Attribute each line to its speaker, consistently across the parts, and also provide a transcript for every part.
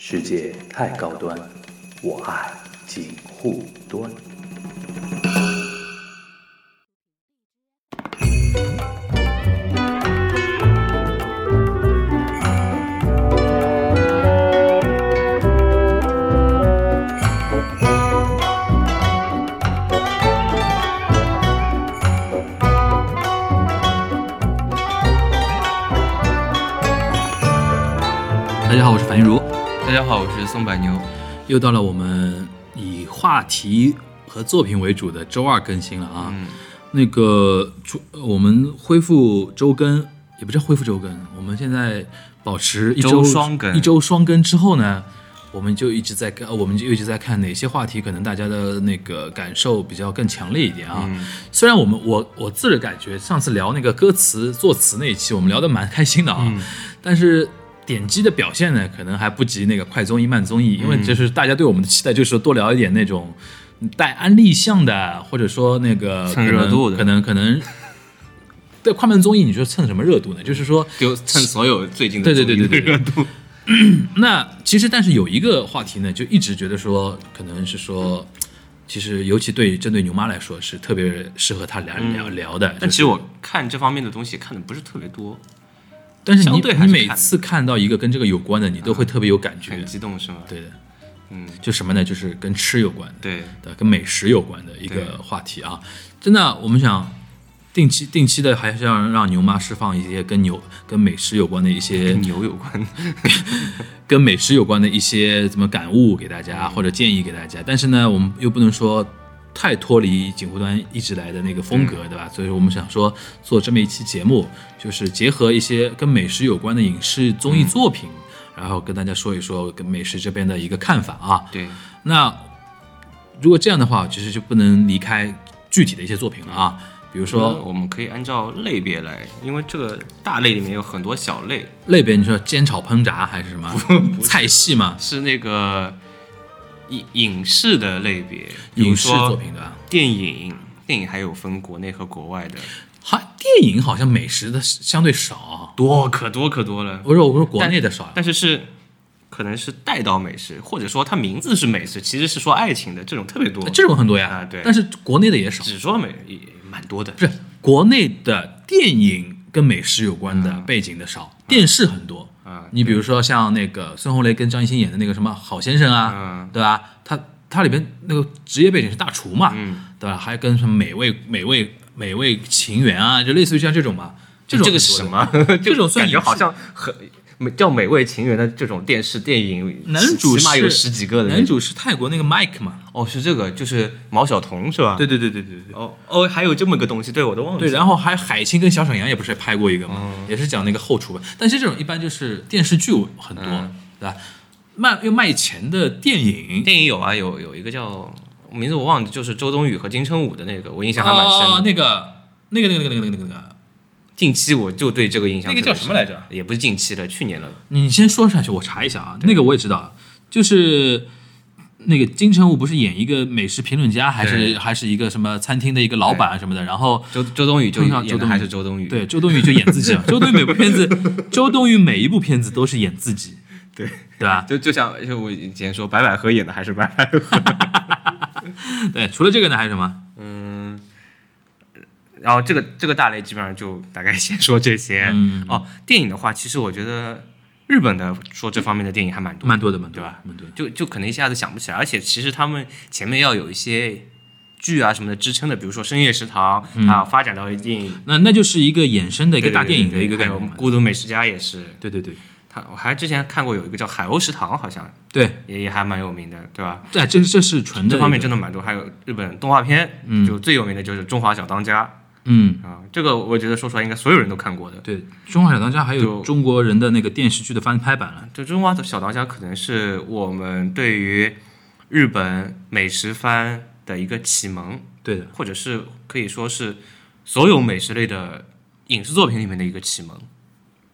Speaker 1: 世界太高端，我爱锦护端。
Speaker 2: 好，我是
Speaker 3: 宋柏牛。
Speaker 2: 又到了我们以话题和作品为主的周二更新了啊。
Speaker 3: 嗯
Speaker 2: 那个出我们恢复周更，也不叫恢复周更，我们现在保持一周
Speaker 3: 周双更
Speaker 2: 一周双更之后呢，我们就一直在看，我们就一直在看哪些话题可能大家的那个感受比较更强烈一点啊。
Speaker 3: 嗯
Speaker 2: 虽然我们我我自己感觉上次聊那个歌词作词那一期，我们聊得蛮开心的啊，
Speaker 3: 嗯
Speaker 2: 但是点击的表现呢，可能还不及那个快综艺慢综艺，因为
Speaker 3: 嗯
Speaker 2: 就是大家对我们的期待就是多聊一点那种带安利项的，或者说那个
Speaker 3: 蹭热度的
Speaker 2: 可能可能。对快慢综艺，你说蹭什么热度呢？就是说，
Speaker 3: 就蹭所有最近的
Speaker 2: 对对对对
Speaker 3: 热度。
Speaker 2: 那其实但是有一个话题呢，就一直觉得说，可能是说，其实尤其对针对牛妈来说是特别适合她聊聊聊的。
Speaker 3: 但其实我看这方面的东西看的不是特别多，
Speaker 2: 但是你你每次看到一个跟这个有关的，你都会特别有感觉。
Speaker 3: 很激动是吗？
Speaker 2: 对的，
Speaker 3: 嗯，
Speaker 2: 就什么呢？就是跟吃有关的，
Speaker 3: 对，
Speaker 2: 的，跟美食有关的一个话题啊。真的，我们想定期定期的还是要让牛妈释放一些跟牛跟美食有关的一些
Speaker 3: 跟牛有关。
Speaker 2: 跟美食有关的一些怎么感悟给大家，或者建议给大家。但是呢，我们又不能说太脱离锦湖端一直来的那个风格，对吧？所以我们想说做这么一期节目，就是结合一些跟美食有关的影视综艺作品，然后跟大家说一说跟美食这边的一个看法啊。
Speaker 3: 对，
Speaker 2: 那如果这样的话，其实就不能离开具体的一些作品了啊，比如
Speaker 3: 说
Speaker 2: 说
Speaker 3: 我们可以按照类别来，因为这个大类里面有很多小类，
Speaker 2: 类别，你说煎炒烹炸还是什么？菜系嘛？
Speaker 3: 是那个影影视的类别，
Speaker 2: 影视作品的？
Speaker 3: 电影，电影还有分国内和国外的，
Speaker 2: 好，电影好像美食的相对少啊。
Speaker 3: 多可多可多了。
Speaker 2: 我说我说国内的少，
Speaker 3: 但是是可能是带到美食，或者说它名字是美食，其实是说爱情的这种特别多。
Speaker 2: 这种很多呀。
Speaker 3: 啊对
Speaker 2: 但是国内的也少，
Speaker 3: 只说美也蛮多的，
Speaker 2: 不是国内的电影跟美食有关的
Speaker 3: 嗯
Speaker 2: 背景的少，电视很多。
Speaker 3: 啊，
Speaker 2: 你比如说像那个孙红雷跟张艺兴演的那个什么好先生啊，
Speaker 3: 嗯
Speaker 2: 对吧？他他里边那个职业背景是大厨嘛，
Speaker 3: 嗯
Speaker 2: 对吧？还跟什么美味美味美味情缘啊，就类似于像这种嘛。这种
Speaker 3: 是什么？
Speaker 2: 这种算 影视
Speaker 3: 感觉好像很美叫美味情缘的这种电视电影，
Speaker 2: 男主
Speaker 3: 起码有十几个的。
Speaker 2: 男主是泰国那个 Mike 嘛？
Speaker 3: 哦，是这个，就是毛晓彤是吧？
Speaker 2: 对对对对对对。
Speaker 3: 哦哦，还有这么个东西，对我都忘了
Speaker 2: 对，然后还海清跟小沈阳也不是拍过一个嘛，也是讲那个后厨吧。但是这种一般就是电视剧很多，
Speaker 3: 嗯
Speaker 2: 对吧？卖又卖钱的电影，
Speaker 3: 电影有啊，有有一个叫名字我忘了，就是周冬雨和金城武的那个，我印象还蛮深的。
Speaker 2: 哦，那个那个那个那个那个那个那个，
Speaker 3: 近期我就对这个印象
Speaker 2: 那个叫什么来着？
Speaker 3: 也不是近期了，去年了。
Speaker 2: 你先说上去，我查一下啊。那个我也知道，就是那个金城武不是演一个美食评论家，还是还是一个什么餐厅的一个老板啊什么的，然后。
Speaker 3: 周周冬雨就
Speaker 2: 碰上周冬雨
Speaker 3: 演的还是周冬雨，
Speaker 2: 对，周冬雨就演自己啊。周冬雨每部片子，周冬雨每一部片子都是演自己，
Speaker 3: 对
Speaker 2: 对吧？
Speaker 3: 就就像就我以前说，白百合演的还是白百合。
Speaker 2: 对，除了这个呢，还有什么？
Speaker 3: 嗯，然后这个这个大类基本上就大概先说这些。
Speaker 2: 嗯
Speaker 3: 哦，电影的话，其实我觉得日本的说这方面的电影还蛮多的，
Speaker 2: 蛮多的，蛮多
Speaker 3: 对吧？
Speaker 2: 蛮多。
Speaker 3: 就就可能一下子想不起来，而且其实他们前面要有一些剧啊什么的支撑的，比如说深夜食堂、啊，发展到一定
Speaker 2: 那那就是一个衍生的一个大电影的一个概
Speaker 3: 还有
Speaker 2: 念嘛。
Speaker 3: 孤独美食家也是，
Speaker 2: 对对对
Speaker 3: 他我还之前看过有一个叫海鸥食堂，好像
Speaker 2: 对，
Speaker 3: 也也还蛮有名的，对吧？
Speaker 2: 对，这这是纯的
Speaker 3: 这方面真的蛮多，还有日本动画片，
Speaker 2: 嗯
Speaker 3: 就最有名的就是《中华小当家》
Speaker 2: 嗯，
Speaker 3: 啊，这个我觉得说出来应该所有人都看过的。
Speaker 2: 对，《中华小当家》还有中国人的那个电视剧的翻拍版了。
Speaker 3: 这《中华小当家》可能是我们对于日本美食番的一个启蒙，
Speaker 2: 对的，
Speaker 3: 或者是可以说是所有美食类的影视作品里面的一个启蒙。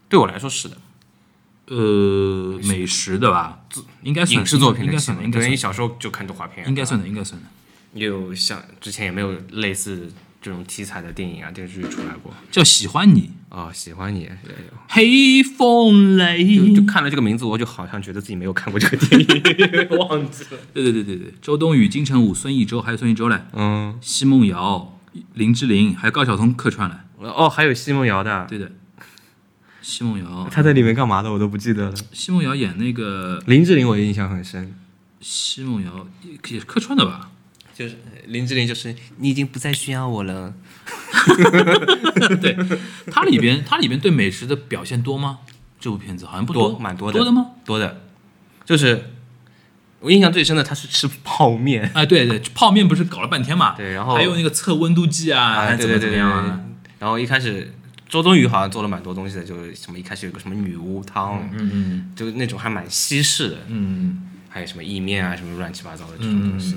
Speaker 3: 对我来说是的，
Speaker 2: 呃，美食的吧，应该算
Speaker 3: 影视作品
Speaker 2: 应该
Speaker 3: 的启蒙。
Speaker 2: 算的应该算
Speaker 3: 对，你小时候就看动画片，
Speaker 2: 应该算的，应该算的。
Speaker 3: 也有像之前也没有类似这种题材的电影啊电视剧出来过。
Speaker 2: 叫喜欢你，
Speaker 3: 哦，喜欢你，
Speaker 2: 黑风雷，
Speaker 3: 就就看了这个名字，我就好像觉得自己没有看过这个电影，忘记了。
Speaker 2: 对对对对对，周冬雨、金城武、孙艺洲，还有孙艺洲嘞，
Speaker 3: 嗯，
Speaker 2: 奚梦瑶、林志玲，还有高晓松客串了。
Speaker 3: 哦，还有奚梦瑶的，
Speaker 2: 对的，奚梦瑶，
Speaker 3: 她在里面干嘛的我都不记得了。
Speaker 2: 奚梦瑶演那个
Speaker 3: 林志玲我印象很深，
Speaker 2: 奚梦瑶也是客串的吧？
Speaker 3: 就是林志玲，就是你已经不再需要我了。
Speaker 2: 对，它里边它里边对美食的表现多吗？这部片子好像不
Speaker 3: 多，蛮多的。
Speaker 2: 多的吗？
Speaker 3: 多的，就是我印象最深的，他是吃泡面。
Speaker 2: 哎，对对，泡面不是搞了半天嘛？
Speaker 3: 对，然后
Speaker 2: 还有那个测温度计啊，还怎么怎么样啊？
Speaker 3: 然后一开始周冬雨好像做了蛮多东西的，就是什么一开始有个什么女巫汤，
Speaker 2: 嗯嗯，
Speaker 3: 就那种还蛮西式的，
Speaker 2: 嗯，
Speaker 3: 还有什么意面啊，什么乱七八糟的这种东西。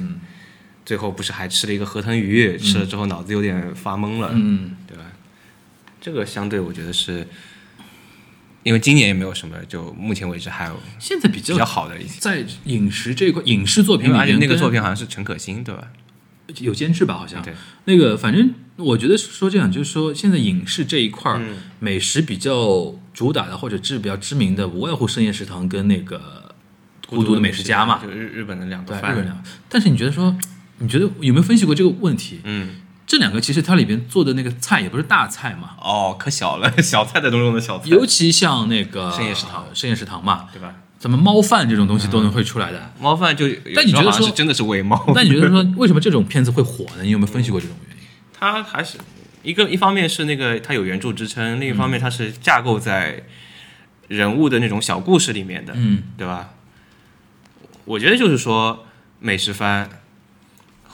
Speaker 3: 最后不是还吃了一个河豚鱼，吃了之后脑子有点发懵了，
Speaker 2: 嗯，
Speaker 3: 对吧？这个相对我觉得是，因为今年也没有什么，就目前为止还有
Speaker 2: 现在比较
Speaker 3: 比较好的一些，
Speaker 2: 在饮食这一块影视作品里面，
Speaker 3: 而且那个作品好像是陈可辛，对吧？
Speaker 2: 有监制吧？好像
Speaker 3: 对。
Speaker 2: 那个反正我觉得说这样，就是说现在影视这一块儿，美食比较主打的或者知比较知名的，无外乎深夜食堂跟那个孤独的美食家嘛，
Speaker 3: 就日日本的两个
Speaker 2: 对，
Speaker 3: 饭。
Speaker 2: 日本两。但是你觉得说？你觉得有没有分析过这个问题？
Speaker 3: 嗯，
Speaker 2: 这两个其实它里边做的那个菜也不是大菜嘛。
Speaker 3: 哦，可小了，小菜的中中的小菜。
Speaker 2: 尤其像那个
Speaker 3: 深夜食堂，
Speaker 2: 深夜食堂嘛，
Speaker 3: 对吧？
Speaker 2: 怎么猫饭这种东西都能会出来的？
Speaker 3: 猫饭就，
Speaker 2: 但你觉得说
Speaker 3: 真的是喂猫？
Speaker 2: 但你觉得说 为什么这种片子会火呢？你有没有分析过这种原因？
Speaker 3: 它还是一个一方面是那个它有原著支撑，另一方面它是架构在人物的那种小故事里面的，
Speaker 2: 嗯，
Speaker 3: 对吧？我觉得就是说美食番。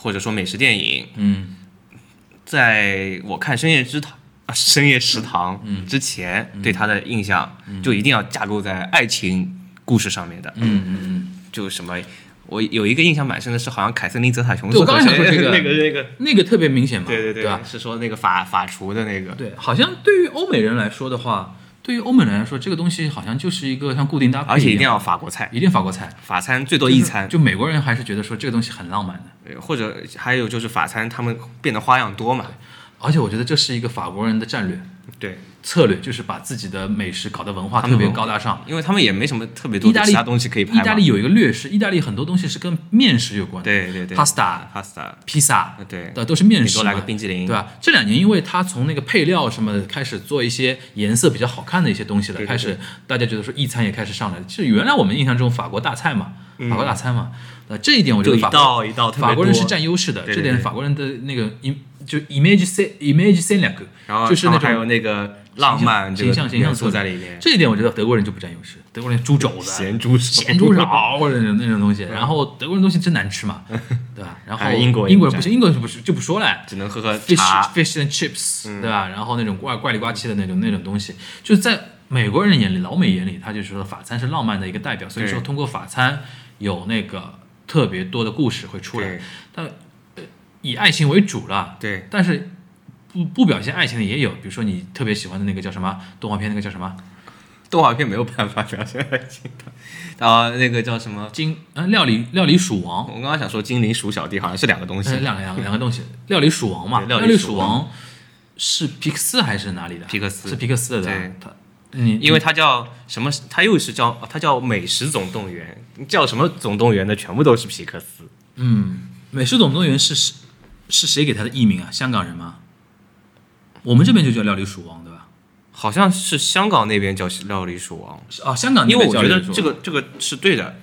Speaker 3: 或者说美食电影，
Speaker 2: 嗯，
Speaker 3: 在我看《深夜之堂》啊，《深夜食堂》之前，对他的印象就一定要架构在爱情故事上面的，
Speaker 2: 嗯嗯嗯，
Speaker 3: 就什么，我有一个印象蛮深的是，好像凯瑟琳·泽塔琼斯，
Speaker 2: 我刚想说这个
Speaker 3: 那个那个
Speaker 2: 那个。特别明显嘛，
Speaker 3: 对对对，
Speaker 2: 吧？
Speaker 3: 是说那个法法厨的那个，
Speaker 2: 对，好像对于欧美人来说的话。对于欧美人来说，这个东西好像就是一个像固定搭配，
Speaker 3: 而且一定要法国菜，
Speaker 2: 一定法国菜，
Speaker 3: 法餐最多一餐。
Speaker 2: 就美国人还是觉得说这个东西很浪漫
Speaker 3: 的，或者还有就是法餐，他们变得花样多嘛。
Speaker 2: 而且我觉得这是一个法国人的战略，
Speaker 3: 对。
Speaker 2: 策略，就是把自己的美食搞得文化特别高大上，
Speaker 3: 因为他们也没什么特别多的其他东西可以拍。
Speaker 2: 意大利有一个劣势，意大利很多东西是跟面食有关。的，
Speaker 3: 对对对
Speaker 2: ，pasta、
Speaker 3: pasta、
Speaker 2: 披萨，
Speaker 3: 对，
Speaker 2: 都是面食，
Speaker 3: 多来个冰激凌，
Speaker 2: 对吧？这两年因为它从那个配料什么开始做一些颜色比较好看的一些东西了，开始大家觉得说意餐也开始上来了。其实原来我们印象中法国大菜嘛，法国大餐嘛，呃，这一点我觉得法
Speaker 3: 国一道
Speaker 2: 法国人是占优势的，这点法国人的那个就 image c image 两个，
Speaker 3: 然后
Speaker 2: 就是那
Speaker 3: 还有那个浪漫
Speaker 2: 形象形象
Speaker 3: 素在里面。
Speaker 2: 这一点我觉得德国人就不占优势，德国人猪肘子、
Speaker 3: 咸猪
Speaker 2: 咸猪手或者那种东西，然后德国人东西真难吃嘛，对吧？然后
Speaker 3: 英国
Speaker 2: 英国人不行，英国人不是就不说了，
Speaker 3: 只能喝喝
Speaker 2: fish fish and chips，对吧？然后那种怪怪里怪气的那种那种东西，就是在美国人眼里、老美眼里，他就说法餐是浪漫的一个代表，所以说通过法餐有那个特别多的故事会出来，但以爱情为主了，
Speaker 3: 对，
Speaker 2: 但是。不不表现爱情的也有，比如说你特别喜欢的那个叫什么动画片，那个叫什么？
Speaker 3: 动画片没有办法表现爱情的啊，那个叫什么
Speaker 2: 精啊料理料理鼠王。
Speaker 3: 我刚刚想说精灵鼠小弟好像是两个东西，
Speaker 2: 两两两个东西。料理鼠王嘛，料理鼠王是皮克斯还是哪里的？
Speaker 3: 皮克斯
Speaker 2: 是皮克斯的，
Speaker 3: 对，
Speaker 2: 他
Speaker 3: 嗯，因为它叫什么？它又是叫它叫美食总动员，叫什么总动员的全部都是皮克斯。
Speaker 2: 嗯，美食总动员是是是谁给他的艺名啊？香港人吗？我们这边就叫料理鼠王，对吧？
Speaker 3: 好像是香港那边叫料理鼠王
Speaker 2: 啊，香港
Speaker 3: 因为我觉得这个这个是对的。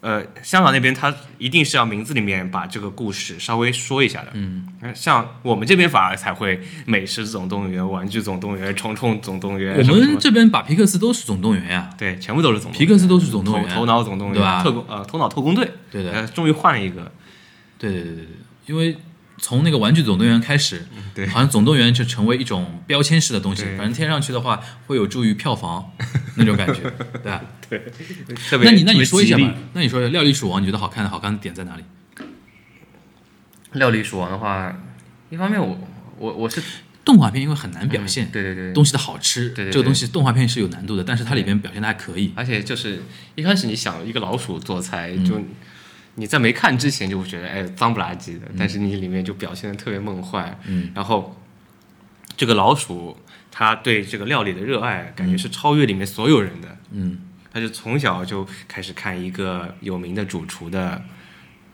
Speaker 3: 呃，香港那边他一定是要名字里面把这个故事稍微说一下的。
Speaker 2: 嗯，
Speaker 3: 像我们这边反而才会美食总动员、玩具总动员、虫虫总动员。
Speaker 2: 我们这边把皮克斯都是总动员呀，
Speaker 3: 对，全部都是总
Speaker 2: 皮克斯都是总动员，
Speaker 3: 头脑总动员
Speaker 2: 对吧？
Speaker 3: 特工呃，头脑特工队，
Speaker 2: 对的，
Speaker 3: 呃，终于换了一个。
Speaker 2: 对对对对对，因为。从那个玩具总动员开始，
Speaker 3: 对，
Speaker 2: 好像总动员就成为一种标签式的东西，反正贴上去的话会有助于票房那种感觉，对吧？
Speaker 3: 对，
Speaker 2: 那你那你说一下吧，那你说料理鼠王你觉得好看的好看的点在哪里？
Speaker 3: 料理鼠王的话，一方面我我我是
Speaker 2: 动画片，因为很难表现，
Speaker 3: 对对对，
Speaker 2: 东西的好吃，
Speaker 3: 对
Speaker 2: 这个东西动画片是有难度的，但是它里边表现的还可以，
Speaker 3: 而且就是一开始你想一个老鼠做菜就。你在没看之前就会觉得哎脏不拉几的，但是你里面就表现的特别梦幻。
Speaker 2: 嗯，
Speaker 3: 然后这个老鼠他对这个料理的热爱，感觉是超越里面所有人的。
Speaker 2: 嗯，
Speaker 3: 他就从小就开始看一个有名的主厨的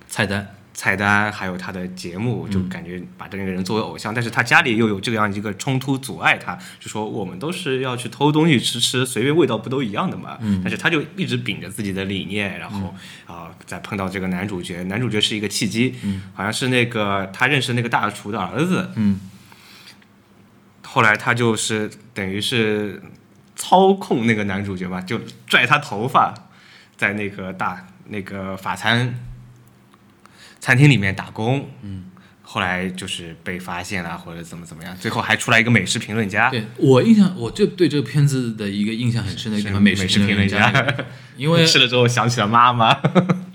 Speaker 2: 菜单，
Speaker 3: 菜单，还有他的节目，
Speaker 2: 嗯。
Speaker 3: 就感觉把这个人作为偶像。但是他家里又有这样一个冲突阻碍他，就说我们都是要去偷东西吃吃，随便味道不都一样的嘛。
Speaker 2: 嗯。
Speaker 3: 但是他就一直秉着自己的理念，然后啊、再碰到这个男主角，男主角是一个契机，好像是那个他认识那个大厨的儿子，
Speaker 2: 嗯，
Speaker 3: 后来他就是等于是操控那个男主角吧，就拽他头发，在那个大那个法餐餐厅里面打工。嗯，后来就是被发现了，或者怎么怎么样，最后还出来一个美食评论家。
Speaker 2: 对我印象，我就对这个片子的一个印象很深的一个，美
Speaker 3: 美
Speaker 2: 食评论
Speaker 3: 家，
Speaker 2: 因为
Speaker 3: 吃了之后想起了妈妈。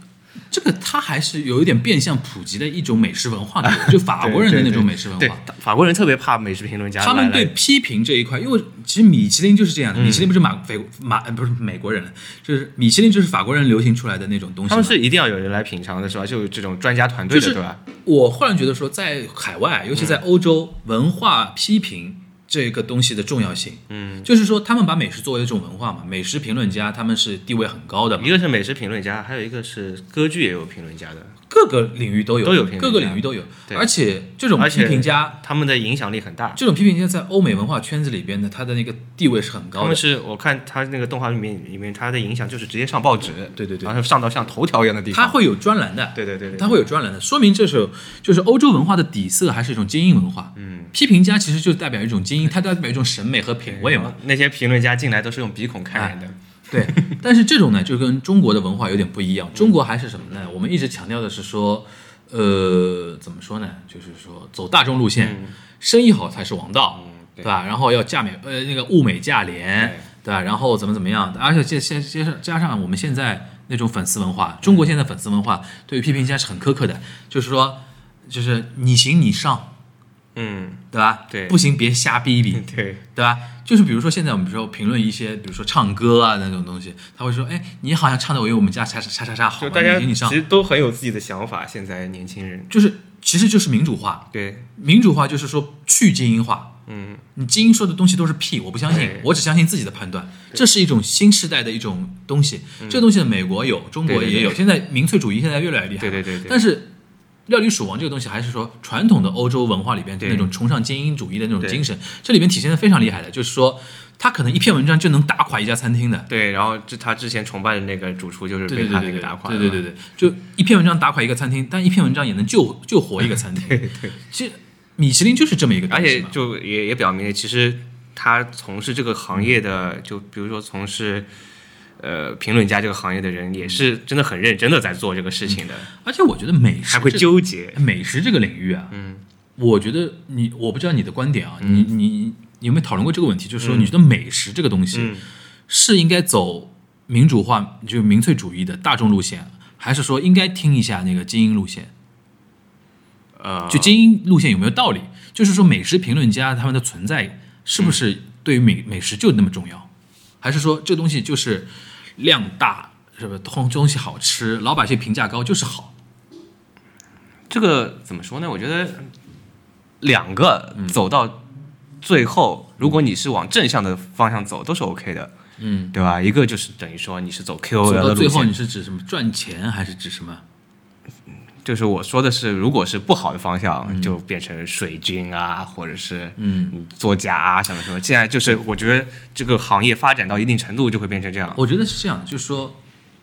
Speaker 2: 这个它还是有一点变相普及的一种美食文化的，就法国人的那种美食文
Speaker 3: 对
Speaker 2: 化。，
Speaker 3: 法国人特别怕美食评论家。
Speaker 2: 他们对批评这一块，因为其实米其林就是这样
Speaker 3: 嗯
Speaker 2: 的，米其林不是马法马呃不是美国人，就是米其林就是法国人流行出来的那种东西嘛。
Speaker 3: 他们是一定要有人来品尝的，是吧？就有这种专家团队的，
Speaker 2: 就是
Speaker 3: 对吧？
Speaker 2: 我忽然觉得说，在海外，尤其在欧洲，文化批评这个东西的重要性，嗯，就是说他们把美食作为一种文化嘛，美食评论家他们是地位很高的嘛。
Speaker 3: 一，个是美食评论家，还有一个是歌剧也有评论家的，
Speaker 2: 各个领域都有，
Speaker 3: 都有评
Speaker 2: 各个领域都有，
Speaker 3: 对
Speaker 2: 而且这种批评家，
Speaker 3: 他们的影响力很大。
Speaker 2: 这种批评家在欧美文化圈子里边的他的那个地位是很高的，
Speaker 3: 他们是我看他那个动画里面里面他的影响就是直接上报纸，
Speaker 2: 对对对
Speaker 3: 然后上到像头条一样的地方。
Speaker 2: 他会有专栏的，
Speaker 3: 对对对对，
Speaker 2: 它会有专栏的，说明这是就是欧洲文化的底色还是一种精英文化。
Speaker 3: 嗯，
Speaker 2: 批评家其实就代表一种精英，他代表一种审美和品味嘛。
Speaker 3: 那些评论家进来都是用鼻孔看人的。
Speaker 2: 对，但是这种呢，就跟中国的文化有点不一样。中国还是什么呢？我们一直强调的是说，呃，怎么说呢？就是说走大众路线，生意好才是王道，
Speaker 3: 嗯对
Speaker 2: 对吧？然后要价美，呃，那个物美价廉
Speaker 3: 对，
Speaker 2: 对吧？然后怎么怎么样？而且现现加上加上我们现在那种粉丝文化，中国现在粉丝文化对于批评家是很苛刻的，就是说，就是你行你上，
Speaker 3: 嗯，
Speaker 2: 对吧？
Speaker 3: 对。
Speaker 2: 不行别瞎逼逼，
Speaker 3: 对，
Speaker 2: 对吧？就是比如说现在我们比如说评论一些，比如说唱歌啊那种东西，他会说，哎，你好像唱的我有我们家叉叉叉叉叉好
Speaker 3: 大家
Speaker 2: 你你上
Speaker 3: 其，实都很有自己的想法。现在年轻人，
Speaker 2: 就是其实就是民主化，
Speaker 3: 对，
Speaker 2: 民主化就是说去精英化。
Speaker 3: 嗯，
Speaker 2: 你精英说的东西都是屁，我不相信，我只相信自己的判断。这是一种新时代的一种东西，这个东西呢，美国有，中国也有。现在民粹主义现在越来越厉害，
Speaker 3: 对对对对。
Speaker 2: 但是料理鼠王这个东西，还是说传统的欧洲文化里边
Speaker 3: 对
Speaker 2: 那种崇尚精英主义的那种精神，这里面体现的非常厉害的，就是说他可能一篇文章就能打垮一家餐厅的。
Speaker 3: 对。然后这他之前崇拜的那个主厨就是被他那个打垮的
Speaker 2: 对对对对，就一篇文章打垮一个餐厅，但一篇文章也能救救活一个餐厅。
Speaker 3: 对对。
Speaker 2: 其实米其林就是这么一个
Speaker 3: 而，且就也也表明了，其实他从事这个行业的，就比如说从事呃评论家这个行业的人，也是真的很认真的在做这个事情的，
Speaker 2: 而且我觉得美食
Speaker 3: 还会纠结。
Speaker 2: 美食这个领域啊，
Speaker 3: 嗯，
Speaker 2: 我觉得你我不知道你的观点啊，你你你有没有讨论过这个问题？就是说，
Speaker 3: 嗯
Speaker 2: 你觉得美食这个东西
Speaker 3: 嗯
Speaker 2: 是应该走民主化，就是民粹主义的大众路线，还是说应该听一下那个精英路线？
Speaker 3: 呃，
Speaker 2: 就精英路线有没有道理？就是说，美食评论家他们的存在是不是对于美美食就那么重要？还是说这东西就是量大，是不是东东西好吃，老百姓评价高就是好？
Speaker 3: 这个怎么说呢？我觉得两个走到最后，如果你是往正向的方向走，都是 OK 的，
Speaker 2: 嗯，
Speaker 3: 对吧？一个就是等于说你是走
Speaker 2: 走
Speaker 3: KOL 的路
Speaker 2: 到最后，你，是指什么？赚钱还是指什么？
Speaker 3: 就是我说的是，如果是不好的方向，就变成水军啊，或者是
Speaker 2: 嗯，
Speaker 3: 作假啊什么什么。现在就是我觉得这个行业发展到一定程度，就会变成这样。
Speaker 2: 我觉得是这样的，就是说，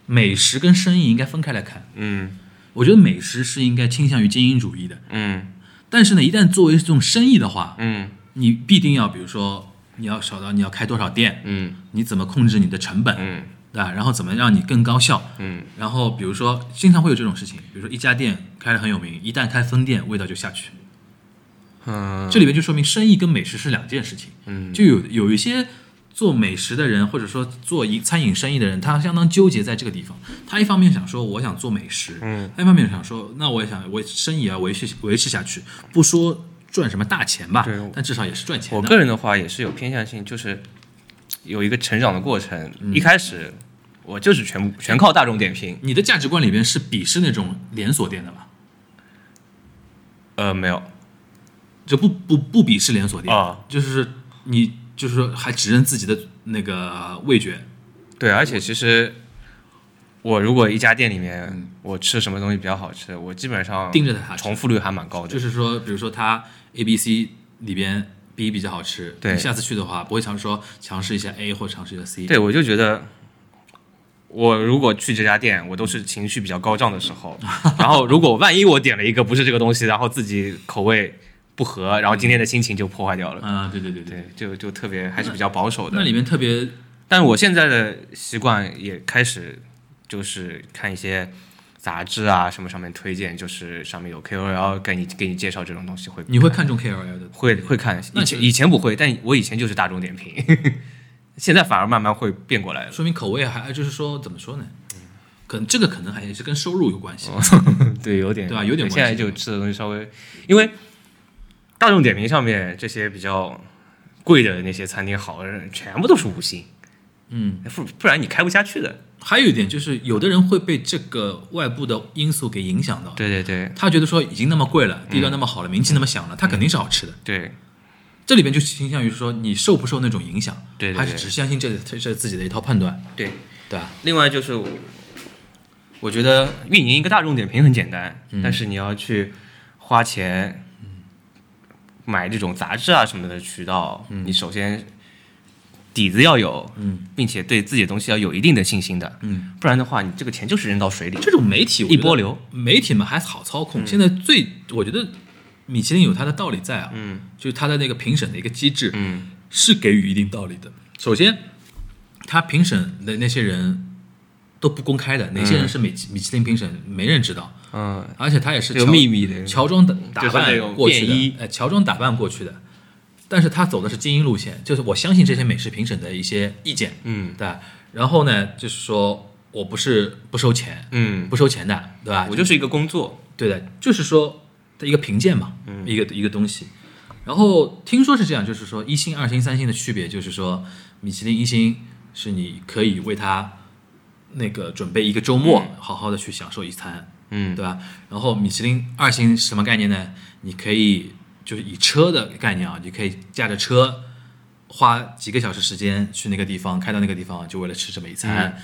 Speaker 2: 美食跟生意应该分开来看。
Speaker 3: 嗯
Speaker 2: 我觉得美食是应该倾向于精英主义的，
Speaker 3: 嗯
Speaker 2: 但是呢，一旦作为这种生意的话，
Speaker 3: 嗯
Speaker 2: 你必定要，比如说，你要少到你要开多少店，
Speaker 3: 嗯
Speaker 2: 你怎么控制你的成本，
Speaker 3: 嗯
Speaker 2: 对吧？然后怎么让你更高效？
Speaker 3: 嗯
Speaker 2: 然后比如说，经常会有这种事情，比如说一家店开的很有名，一旦开分店，味道就下去。
Speaker 3: 嗯
Speaker 2: 这里面就说明生意跟美食是两件事情。
Speaker 3: 嗯
Speaker 2: 就有有一些做美食的人，或者说做一餐饮生意的人，他相当纠结在这个地方。他一方面想说我想做美食，
Speaker 3: 嗯，
Speaker 2: 他一方面想说那我也想我生意要维持维持下去，不说赚什么大钱吧
Speaker 3: 对，
Speaker 2: 但至少也是赚钱的。
Speaker 3: 我个人的话也是有偏向性，就是有一个成长的过程。一开始我就是全部全靠大众点评，
Speaker 2: 你的价值观里边是鄙视那种连锁店的吗？
Speaker 3: 呃，没有
Speaker 2: 就不不不鄙视连锁店，
Speaker 3: 啊
Speaker 2: 就是你就是说还只认自己的那个味觉。
Speaker 3: 对，而且其实我如果一家店里面我吃什么东西比较好吃，我基本上
Speaker 2: 盯着它
Speaker 3: 重复率还蛮高的。
Speaker 2: 就是说，比如说它 A、B、C 里边 B 比较好吃，
Speaker 3: 对
Speaker 2: 你下次去的话不会尝试说尝试一下 A 或尝试一下 C。
Speaker 3: 对，我就觉得，我如果去这家店，我都是情绪比较高涨的时候。然后，如果万一我点了一个不是这个东西，然后自己口味不合，然后今天的心情就破坏掉了。
Speaker 2: 啊，对对对对。
Speaker 3: 就就特别还是比较保守的。
Speaker 2: 那里面特别
Speaker 3: 但我现在的习惯也开始就是看一些杂志啊什么上面推荐，就是上面有 KOL 给你给你介绍这种东西会
Speaker 2: 你会看重 KOL 的，
Speaker 3: 会会看，以前以前不会，但我以前就是大众点评，现在反而慢慢会变过来了。
Speaker 2: 说明口味还就是说怎么说呢？可能这个可能还是跟收入有关系。
Speaker 3: 对，有点
Speaker 2: 对吧有点关系
Speaker 3: 现在就吃的东西稍微，因为大众点评上面这些比较贵的那些餐厅，好的人全部都是五星，
Speaker 2: 嗯，
Speaker 3: 不不然你开不下去的。
Speaker 2: 还有一点就是，有的人会被这个外部的因素给影响到。
Speaker 3: 对对对
Speaker 2: 他觉得说已经那么贵了，地段那么好了，名气那么响了，他肯定是好吃的。
Speaker 3: 对
Speaker 2: 这里边就倾向于说你受不受那种影响，
Speaker 3: 对对对
Speaker 2: 还是只相信这这这自己的一套判断，
Speaker 3: 对。
Speaker 2: 对吧？
Speaker 3: 另外就是我，觉得运营一个大众点评很简单，
Speaker 2: 嗯
Speaker 3: 但是你要去花钱买这种杂志啊什么的渠道，你首先底子要有，
Speaker 2: 嗯
Speaker 3: 并且对自己的东西要有一定的信心的，
Speaker 2: 嗯，
Speaker 3: 不然的话，你这个钱就是扔到水里。
Speaker 2: 这种媒体
Speaker 3: 一波流，
Speaker 2: 媒体们还好操控。现在最我觉得米其林有它的道理在啊，
Speaker 3: 嗯
Speaker 2: 就是它的那个评审的一个机制，
Speaker 3: 嗯
Speaker 2: 是给予一定道理的。首先，他评审的那些人都不公开的，哪些人是米其米其林评审，没人知道。
Speaker 3: 嗯，
Speaker 2: 而且他也是
Speaker 3: 秘密的
Speaker 2: 乔装打扮过去的，哎，乔装打扮过去的。但是他走的是精英路线，就是我相信这些美食评审的一些意见，
Speaker 3: 嗯
Speaker 2: 对吧？然后呢，就是说我不是不收钱，
Speaker 3: 嗯，
Speaker 2: 不收钱的，对吧？
Speaker 3: 我就是一个工作，
Speaker 2: 对的，就是说的一个评鉴嘛，
Speaker 3: 嗯
Speaker 2: 一个一个东西。然后听说是这样，就是说一星、二星、三星的区别，就是说米其林一星是你可以为它那个准备一个周末，好好的去享受一餐，
Speaker 3: 嗯
Speaker 2: 对吧？然后米其林二星是什么概念呢？你可以就是以车的概念啊，你可以驾着车花几个小时时间去那个地方，开到那个地方，就为了吃这么一餐。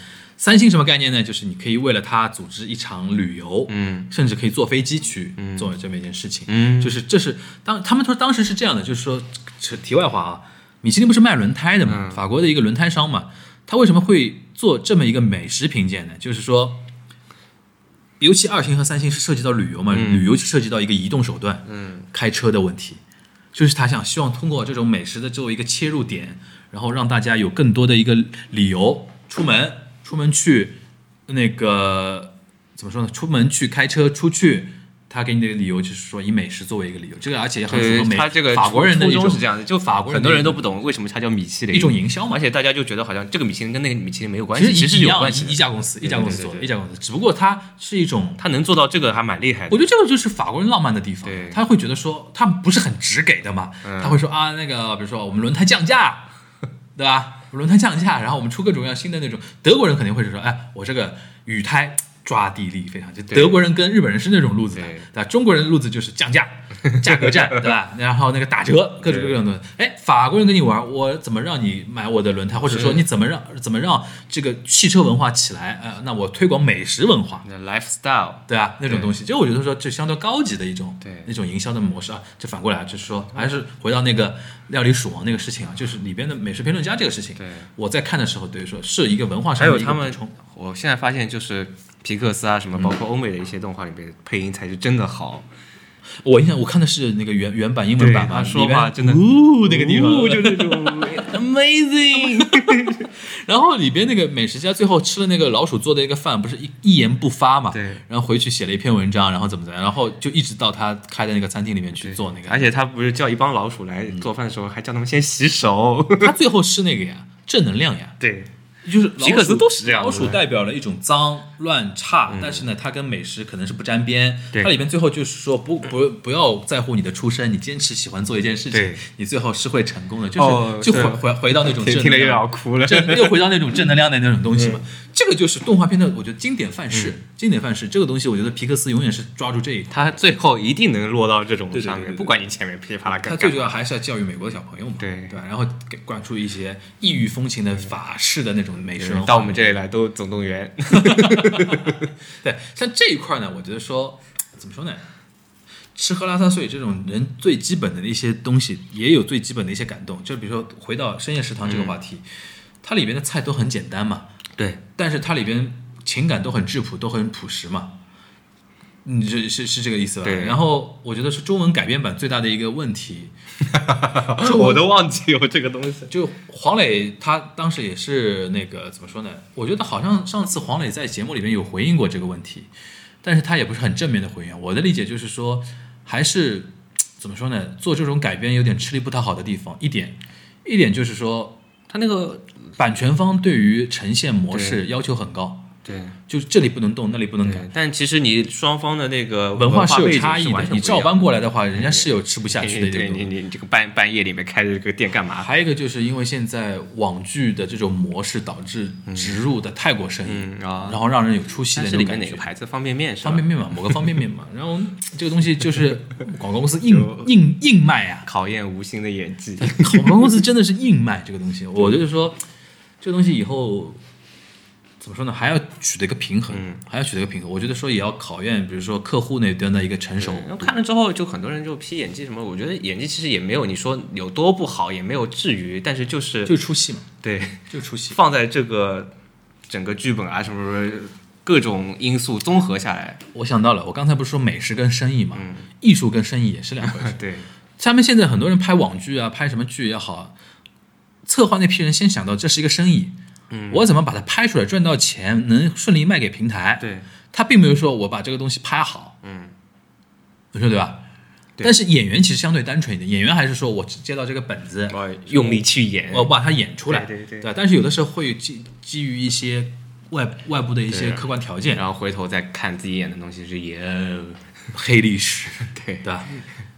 Speaker 2: 三星什么概念呢？就是你可以为了它组织一场旅游，
Speaker 3: 嗯。
Speaker 2: 甚至可以坐飞机去做这么一件事情。
Speaker 3: 嗯。
Speaker 2: 就是这是当他们说当时是这样的，就是说，这题外话啊，米其林不是卖轮胎的嘛，
Speaker 3: 嗯。
Speaker 2: 法国的一个轮胎商嘛，他为什么会做这么一个美食评鉴呢？就是说，尤其二星和三星是涉及到旅游嘛，旅游涉及到一个移动手段，
Speaker 3: 嗯。
Speaker 2: 开车的问题，就是他想希望通过这种美食的作为一个切入点，然后让大家有更多的一个理由出门，出门去那个怎么说呢？出门去开车出去，他给你的理由就是说以美食作为一个理由，这个而且也很符合美
Speaker 3: 他这个
Speaker 2: 法国人的
Speaker 3: 初
Speaker 2: 一种
Speaker 3: 是这样的，就
Speaker 2: 法国
Speaker 3: 很多人都不懂为什么它叫米其林，
Speaker 2: 一种营销嘛
Speaker 3: 而。且大家就觉得好像这个米其林跟那个米其林没有关系，其实
Speaker 2: 实一样
Speaker 3: 是有关系的
Speaker 2: 一家公司，一家公司做的，一家公司，只不过它是一种
Speaker 3: 他能做到这个还蛮厉害的。
Speaker 2: 我觉得这个就是法国人浪漫的地方，他会觉得说他不是很直给的嘛，他会说啊那个比如说我们轮胎降价，对吧？轮胎降价，然后我们出各种各样新的那种，德国人肯定会是说，哎，我这个雨胎抓地力非常，就德国人跟日本人是那种路子的，
Speaker 3: 对
Speaker 2: 对吧？中国人的路子就是降价、价格战，对吧？然后那个打折，各种各样的。哎，法国人跟你玩，我怎么让你买我的轮胎，或者说你怎么让怎么让这个汽车文化起来？呃，那我推广美食文化，
Speaker 3: 那 lifestyle，
Speaker 2: 对啊，那种东西，就我觉得说这相对高级的一种，
Speaker 3: 对
Speaker 2: 那种营销的模式啊。就反过来就是说，还是回到那个料理鼠王那个事情啊，就是里边的美食评论家这个事情。
Speaker 3: 对
Speaker 2: 我在看的时候，对于说是一个文化上的一个
Speaker 3: 还有他们
Speaker 2: 补充。，
Speaker 3: 我现在发现就是皮克斯啊什么，包括欧美的一些动画里面配音才是真的好。
Speaker 2: 我印象我看的是那个原原版英文版嘛，
Speaker 3: 说话真的
Speaker 2: 呜那个地方，
Speaker 3: 呜就那种 amazing，
Speaker 2: 然后里边那个美食家最后吃了那个老鼠做的一个饭，不是一一言不发嘛？
Speaker 3: 对。
Speaker 2: 然后回去写了一篇文章，然后怎么怎么样，然后就一直到他开的那个餐厅里面去做那个，
Speaker 3: 而且他不是叫一帮老鼠来做饭的时候，还叫他们先洗手。
Speaker 2: 他最后是那个呀，正能量呀。
Speaker 3: 对，
Speaker 2: 就是
Speaker 3: 皮克斯都是这样
Speaker 2: 老鼠代表了一种脏乱差，但是呢，它跟美食可能是不沾边。它里边最后就是说不不不要在乎你的出身，你坚持喜欢做一件事情，你最后是会成功的。就是、
Speaker 3: 哦
Speaker 2: 就回回回到那种正能
Speaker 3: 听听了又要
Speaker 2: 量，
Speaker 3: 哭了。
Speaker 2: 回到那种正能量的那种东西嘛。这个就是动画片的，我觉得经典范式，经典范式。这个东西，我觉得皮克斯永远是抓住这一块。
Speaker 3: 他最后一定能落到这种上面，
Speaker 2: 对对
Speaker 3: 不管你前面噼里啪啦干。
Speaker 2: 他最主要还是要教育美国的小朋友嘛，
Speaker 3: 对
Speaker 2: 对吧？然后给灌输一些异域风情的法式的那种美食。
Speaker 3: 到我们这里来都总动员，
Speaker 2: 对，像这一块呢，我觉得说怎么说呢？吃喝拉撒睡这种人最基本的一些东西，也有最基本的一些感动。就比如说回到深夜食堂这个话题，它里边的菜都很简单嘛，
Speaker 3: 对，
Speaker 2: 但是它里边情感都很质朴，都很朴实嘛。你这是是这个意思吧？
Speaker 3: 对
Speaker 2: 然后我觉得是中文改编版最大的一个问题，
Speaker 3: 我都忘记有这个东西。
Speaker 2: 就黄磊他当时也是那个怎么说呢？我觉得好像上次黄磊在节目里面有回应过这个问题，但是他也不是很正面的回应。我的理解就是说，还是怎么说呢？做这种改编有点吃力不讨好的地方。一点，一点就是说，
Speaker 3: 他那个
Speaker 2: 版权方对于呈现模式要求很高，
Speaker 3: 对
Speaker 2: 就是这里不能动，那里不能改。，
Speaker 3: 但其实你双方的那个
Speaker 2: 文化是有差异的你照搬过来的话，人家是有吃不下去的
Speaker 3: 对你你你这个半半夜里面开着这个店干嘛？
Speaker 2: 还有一个就是因为现在网剧的这种模式导致植入的太过生硬，然后让人有出戏
Speaker 3: 它
Speaker 2: 的
Speaker 3: 是里面哪个。牌子？方便面是？
Speaker 2: 方便面嘛，某个方便面嘛，然后这个东西就是广告公司硬 硬硬卖啊，
Speaker 3: 考验吴昕的演技。
Speaker 2: 广告公司真的是硬卖这个东西。我就是说，这个东西以后怎么说呢，还要取得一个平衡，
Speaker 3: 嗯。
Speaker 2: 还要取得一个平衡。我觉得说也要考验，比如说客户那端的一个成熟。
Speaker 3: 然后看了之后，就很多人就批演技什么，我觉得演技其实也没有你说有多不好，也没有至于，但是就是
Speaker 2: 就出戏嘛，
Speaker 3: 对。
Speaker 2: 就出戏。
Speaker 3: 放在这个整个剧本啊什么什么各种因素综合下来，
Speaker 2: 我想到了，我刚才不是说美食跟生意嘛，
Speaker 3: 嗯。
Speaker 2: 艺术跟生意也是两回事。
Speaker 3: 对。
Speaker 2: 他们现在很多人拍网剧啊，拍什么剧也好，策划那批人先想到这是一个生意，
Speaker 3: 嗯。
Speaker 2: 我怎么把它拍出来赚到钱，能顺利卖给平台？
Speaker 3: 对。
Speaker 2: 他并没有说我把这个东西拍好，
Speaker 3: 嗯，
Speaker 2: 你说对吧？
Speaker 3: 对。
Speaker 2: 但是演员其实相对单纯一点，演员还是说我接到这个本子，
Speaker 3: 我用力去演，
Speaker 2: 我把它演出来，
Speaker 3: 对对对。
Speaker 2: 吧？但是有的时候会基基于一些外外部的一些客观条件，
Speaker 3: 然后回头再看自己演的东西是也
Speaker 2: 黑历史，
Speaker 3: 对。
Speaker 2: 对吧？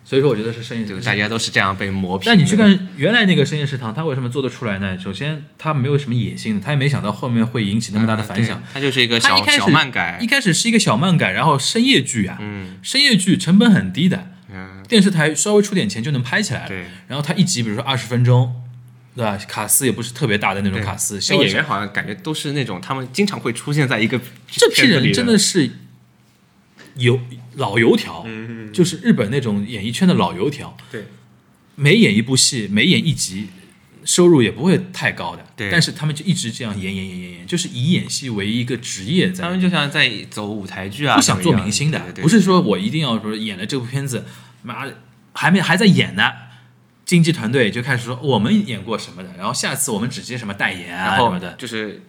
Speaker 2: 所以说，我觉得是深夜这个
Speaker 3: 大家都是这样被磨平的。
Speaker 2: 但你去看原来那个深夜食堂，他为什么做得出来呢？首先，他没有什么野心，他也没想到后面会引起那么大的反响。
Speaker 3: 嗯它就是一个小
Speaker 2: 一
Speaker 3: 小漫改
Speaker 2: 一，开始是一个小漫改，然后深夜剧啊，
Speaker 3: 嗯
Speaker 2: 深夜剧成本很低的，
Speaker 3: 嗯，
Speaker 2: 电视台稍微出点钱就能拍起来了。
Speaker 3: 对。
Speaker 2: 然后他一集比如说二十分钟，对吧？卡斯也不是特别大的那种卡斯，像
Speaker 3: 演员好像感觉都是那种他们经常会出现在一个
Speaker 2: 这批人真的是油老油条，
Speaker 3: 嗯
Speaker 2: 就是日本那种演艺圈的老油条。
Speaker 3: 对
Speaker 2: 每演一部戏，每演一集，收入也不会太高的。
Speaker 3: 对
Speaker 2: 但是他们就一直这样演演演演演，就是以演戏为一个职业在
Speaker 3: 他们就像在走舞台剧啊，
Speaker 2: 不想做明星的，
Speaker 3: 对对对
Speaker 2: 不是说我一定要说演了这部片子，妈的还没还在演呢，经纪团队就开始说我们演过什么的，然后下次我们只接什么代言啊
Speaker 3: 然后
Speaker 2: 什么的。
Speaker 3: 就是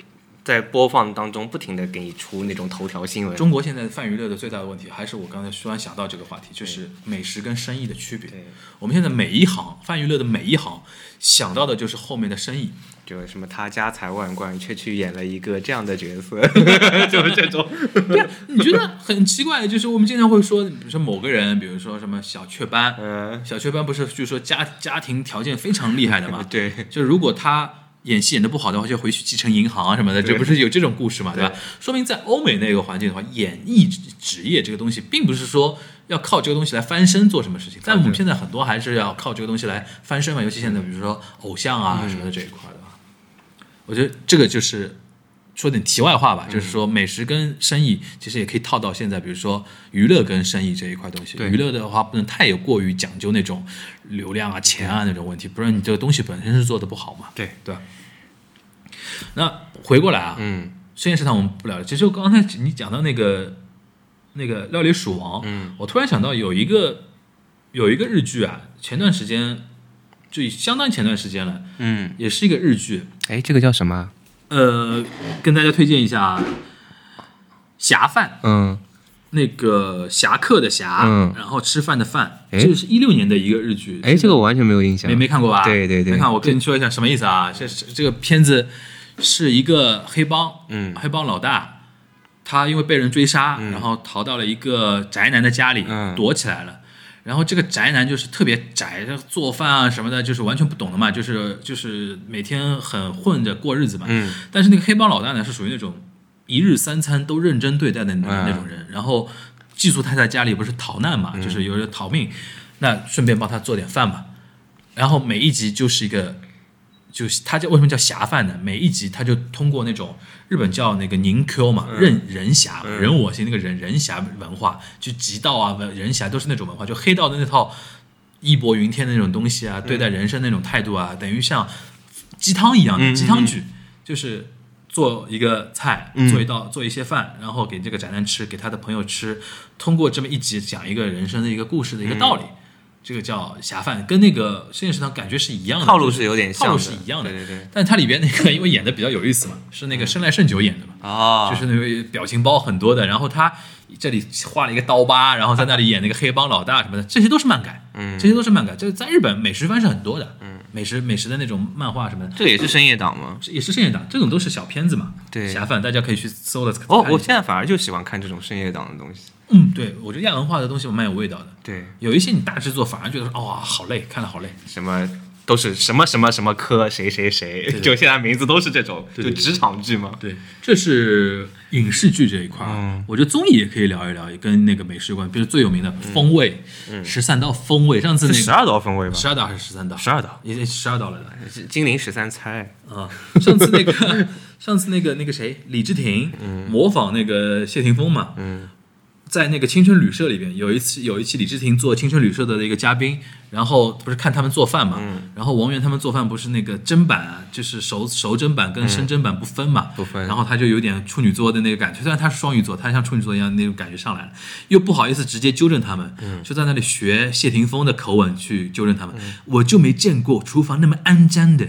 Speaker 3: 在播放当中不停的给你出那种头条新闻。
Speaker 2: 中国现在泛娱乐的最大的问题，还是我刚才突然想到这个话题，就是美食跟生意的区别。我们现在每一行泛娱乐的每一行想到的就是后面的生意，
Speaker 3: 就什么他家财万贯，却去演了一个这样的角色，就是这种。
Speaker 2: 你觉得很奇怪，就是我们经常会说，比如说某个人，比如说什么小雀斑，
Speaker 3: 嗯，
Speaker 2: 小雀斑不是据说家家庭条件非常厉害的嘛？
Speaker 3: 对，
Speaker 2: 就如果他演戏演的不好的话，就回去继承银行啊什么的，这不是有这种故事嘛，对吧？说明在欧美那个环境的话，演艺职业这个东西，并不是说要靠这个东西来翻身做什么事情，但我们现在很多还是要靠这个东西来翻身嘛，尤其现在比如说偶像啊什么的这一块的话，我觉得这个就是。说点题外话吧，就是说美食跟生意其实也可以套到现在，比如说娱乐跟生意这一块东西。娱乐的话不能太有过于讲究那种流量啊、钱啊那种问题，不然你这个东西本身是做的不好嘛。
Speaker 3: 对，
Speaker 2: 对？那回过来啊，
Speaker 3: 嗯
Speaker 2: 深夜食堂我们不聊了。其实刚才你讲到那个那个料理鼠王，
Speaker 3: 嗯，
Speaker 2: 我突然想到有一个有一个日剧啊，前段时间就相当前段时间了，
Speaker 3: 嗯，
Speaker 2: 也是一个日剧，
Speaker 3: 哎，这个叫什么？
Speaker 2: 呃，跟大家推荐一下啊侠饭，
Speaker 3: 嗯
Speaker 2: 那个侠客的侠，
Speaker 3: 嗯
Speaker 2: 然后吃饭的饭，
Speaker 3: 哎
Speaker 2: 这个是一六年的一个日剧，
Speaker 3: 哎，这个我完全没有印象。
Speaker 2: 没没看过吧？
Speaker 3: 对对对
Speaker 2: 没看。我跟你说一下什么意思啊？这这这个片子是一个黑帮，
Speaker 3: 嗯
Speaker 2: 黑帮老大，他因为被人追杀，然后逃到了一个宅男的家里，
Speaker 3: 嗯
Speaker 2: 躲起来了。然后这个宅男就是特别宅，做饭啊什么的，就是完全不懂的嘛，就是就是每天很混着过日子嘛。
Speaker 3: 嗯
Speaker 2: 但是那个黑帮老大呢，是属于那种一日三餐都认真对待的那
Speaker 3: 嗯
Speaker 2: 那种人，然后寄宿他在家里不是逃难嘛，就是有人逃命，那顺便帮他做点饭嘛，然后每一集就是一个。就他叫为什么叫侠饭呢？每一集他就通过那种日本叫那个宁 Q 嘛，任人侠嘛，人我行那个人人侠文化，就极道啊、文人侠都是那种文化，就黑道的那套义薄云天的那种东西啊，对待人生那种态度啊，等于像鸡汤一样的
Speaker 3: 嗯
Speaker 2: 鸡汤剧，就是做一个菜，
Speaker 3: 嗯。
Speaker 2: 做一道做一些饭，然后给这个宅男吃，给他的朋友吃，通过这么一集讲一个人生的一个故事的一个道理。这个叫侠饭，跟那个深夜食堂感觉是一样的，
Speaker 3: 套路
Speaker 2: 是
Speaker 3: 有点像的，
Speaker 2: 套路是一样的。
Speaker 3: 对对对。
Speaker 2: 但它里边那个因为演的比较有意思嘛，是那个生来胜久演的嘛，
Speaker 3: 哦，
Speaker 2: 就是那个表情包很多的，然后他这里画了一个刀疤，然后在那里演那个黑帮老大什么的，这些都是漫改，
Speaker 3: 嗯
Speaker 2: 这些都是漫改。这个在日本美食番是很多的，嗯，美食美食的那种漫画什么的，
Speaker 3: 这个也是深夜档吗？
Speaker 2: 也是深夜档，这种都是小片子嘛，
Speaker 3: 对
Speaker 2: 侠饭大家可以去搜的。
Speaker 3: 哦，我现在反而就喜欢看这种深夜档的东西。
Speaker 2: 嗯，对我觉得亚文化的东西蛮有味道的，
Speaker 3: 对，
Speaker 2: 有一些你大制作反而觉得说哇好累，看了好累，
Speaker 3: 什么都是什么什么什么科谁谁谁，
Speaker 2: 对
Speaker 3: 就现在名字都是这种，就职场剧嘛。
Speaker 2: 对，这是影视剧这一块儿。
Speaker 3: 嗯
Speaker 2: 我觉得综艺也可以聊一聊，跟那个美食有关，比如最有名的《风味》十三道风味，上次那个
Speaker 3: 十二道风味吧？
Speaker 2: 十二道还是十三道？
Speaker 3: 十二道，
Speaker 2: 也十二道了的
Speaker 3: 金陵十三钗。
Speaker 2: 啊。上次那个，上次那个那个谁，李治廷、模仿那个谢霆锋嘛，
Speaker 3: 嗯
Speaker 2: 在那个青春旅社里边有一次有一期李治廷做青春旅社的一个嘉宾，然后不是看他们做饭嘛，
Speaker 3: 嗯。
Speaker 2: 然后王源他们做饭不是那个砧板啊，就是熟熟砧板跟生砧板不分嘛，
Speaker 3: 不分。
Speaker 2: 然后他就有点处女座的那个感觉，虽然他是双鱼座，他像处女座一样那种感觉上来了，又不好意思直接纠正他们，就在那里学谢霆锋的口吻去纠正他们，我就没见过厨房那么肮脏的，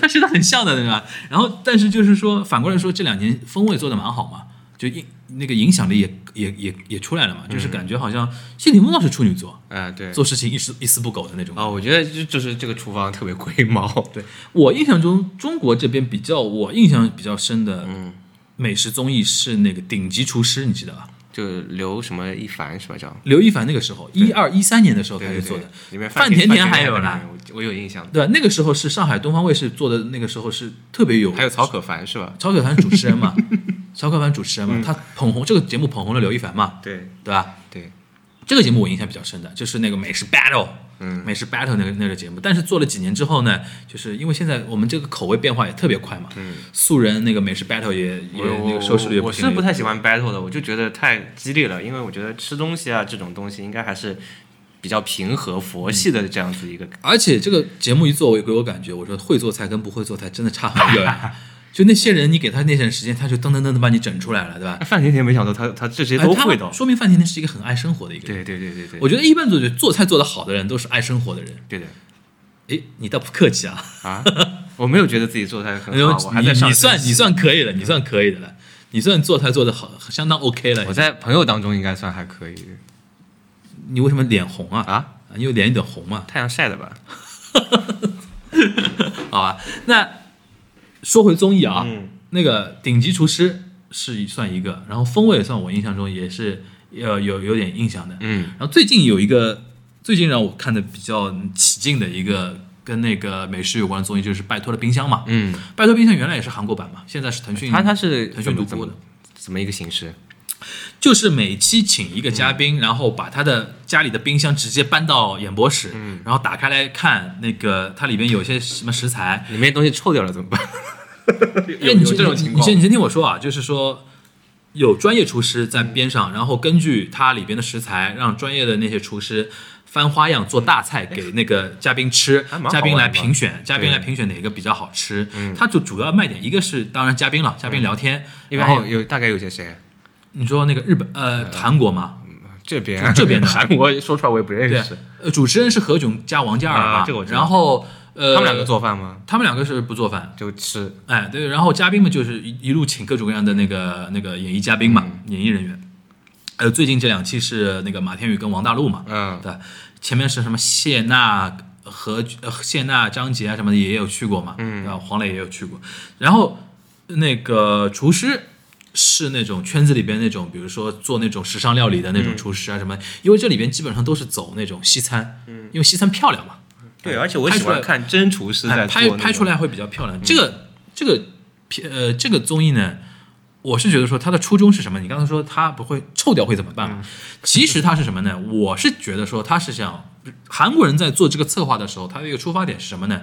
Speaker 2: 他学的很像的，对吧？然后但是就是说反过来说，这两年风味做的蛮好嘛，就影那个影响力也也也也出来了嘛，就是感觉好像谢霆锋倒是处女座，
Speaker 3: 啊，对。
Speaker 2: 做事情一丝一丝不苟的那种。
Speaker 3: 啊，我觉得就就是这个厨房特别龟毛。
Speaker 2: 对我印象中，中国这边比较我印象比较深的
Speaker 3: 嗯
Speaker 2: 美食综艺是那个顶级厨师，你记得吧？
Speaker 3: 就刘什么一凡是吧？叫
Speaker 2: 刘一凡那个时候，一二一三年的时候开始做的，，
Speaker 3: 里面
Speaker 2: 范
Speaker 3: 甜
Speaker 2: 甜甜还有啦
Speaker 3: 我我有印象。
Speaker 2: 对吧？那个时候是上海东方卫视做的，那个时候是特别有，
Speaker 3: 还有曹可凡是吧？
Speaker 2: 曹可凡主持人嘛，曹可凡主持人嘛，他捧红这个节目捧红了刘一凡嘛，
Speaker 3: 对
Speaker 2: 对吧？
Speaker 3: 对，
Speaker 2: 这个节目我印象比较深的，就是那个美食 battle，
Speaker 3: 嗯
Speaker 2: 美食 battle 那个那个节目。但是做了几年之后呢，就是因为现在我们这个口味变化也特别快嘛，
Speaker 3: 嗯，
Speaker 2: 素人那个美食 battle 也也那个收视率也
Speaker 3: 我
Speaker 2: 行
Speaker 3: 是不太喜欢 battle 的，我就觉得太激烈了，因为我觉得吃东西啊这种东西应该还是比较平和佛系的这样子一个。
Speaker 2: 而且这个节目一做，我给我感觉，我说会做菜跟不会做菜真的差很远。就那些人，你给他那些时间，他就噔噔噔的把你整出来了，对吧？
Speaker 3: 范甜甜没想到他他这些都会的。
Speaker 2: 说明范甜甜是一个很爱生活的一个人。
Speaker 3: 对对对对对，
Speaker 2: 我觉得一般做做菜做得好的人都是爱生活的人。
Speaker 3: 对的
Speaker 2: 诶，你倒不客气啊！
Speaker 3: 啊，我没有觉得自己做菜很好，我还在上
Speaker 2: 你你算你算可以了，你算可以的了，你算做菜做得好，相当 OK 了
Speaker 3: 我。在朋友当中应该算还可以
Speaker 2: 你为什么脸红啊？
Speaker 3: 啊，
Speaker 2: 你有脸有点红嘛？
Speaker 3: 太阳晒的吧？
Speaker 2: 好吧，那说回综艺啊，
Speaker 3: 嗯
Speaker 2: 那个顶级厨师是算一个，然后风味也算我印象中也是呃有有点印象的。
Speaker 3: 嗯
Speaker 2: 然后最近有一个，最近让我看的比较起劲的一个跟那个美食有关的综艺，就是《拜托了冰箱》嘛。
Speaker 3: 嗯，
Speaker 2: 拜托冰箱原来也是韩国版嘛，现在是腾讯，
Speaker 3: 它它是
Speaker 2: 腾讯独播的，
Speaker 3: 怎么一个形式？
Speaker 2: 就是每期请一个嘉
Speaker 3: 嗯。
Speaker 2: 宾，然后把他的家里的冰箱直接搬到演播室，
Speaker 3: 嗯。
Speaker 2: 然后打开来看那个它里边有些什么食材，
Speaker 3: 里面东西臭掉了怎么办？有
Speaker 2: 哎，你
Speaker 3: 有这种情况
Speaker 2: 你先你先听我说啊，就是说有专业厨师在边上，然后根据它里边的食材，让专业的那些厨师翻花样做大菜给那个嘉宾吃嘉宾来评选，嘉宾来评选哪个比较好吃。它就主要卖点，一个是当然嘉宾了，嘉宾聊天，
Speaker 3: 一
Speaker 2: 然后
Speaker 3: 有大概有些谁？
Speaker 2: 你说那个日本呃韩国嘛，
Speaker 3: 这边
Speaker 2: 这边的
Speaker 3: 韩国说出来我也不认识。，
Speaker 2: 呃主持人是何炅加王嘉尔嘛，
Speaker 3: 啊这个我知道
Speaker 2: 然后呃
Speaker 3: 他们两个做饭吗？
Speaker 2: 他们两个是不做饭，
Speaker 3: 就吃。
Speaker 2: 哎，对，然后嘉宾们就是一一路请各种各样的那个那个演艺嘉宾嘛，
Speaker 3: 嗯
Speaker 2: 演艺人员。呃，最近这两期是那个马天宇跟王大陆嘛，
Speaker 3: 嗯，
Speaker 2: 对，前面是什么谢娜和呃谢娜、张杰啊什么的也有去过嘛，
Speaker 3: 嗯？
Speaker 2: 黄磊也有去过，然后那个厨师。是那种圈子里边那种，比如说做那种时尚料理的那种厨师啊什么，因为这里边基本上都是走那种西餐，嗯，因为西餐漂亮嘛，
Speaker 3: 对，而且我喜欢看真厨师
Speaker 2: 拍拍出来会比较漂亮。这个这个片呃这个综艺呢，我是觉得说它的初衷是什么？你刚才说它不会臭掉会怎么办嘛？其实它是什么呢？我是觉得说它是想韩国人在做这个策划的时候，它的一个出发点是什么呢？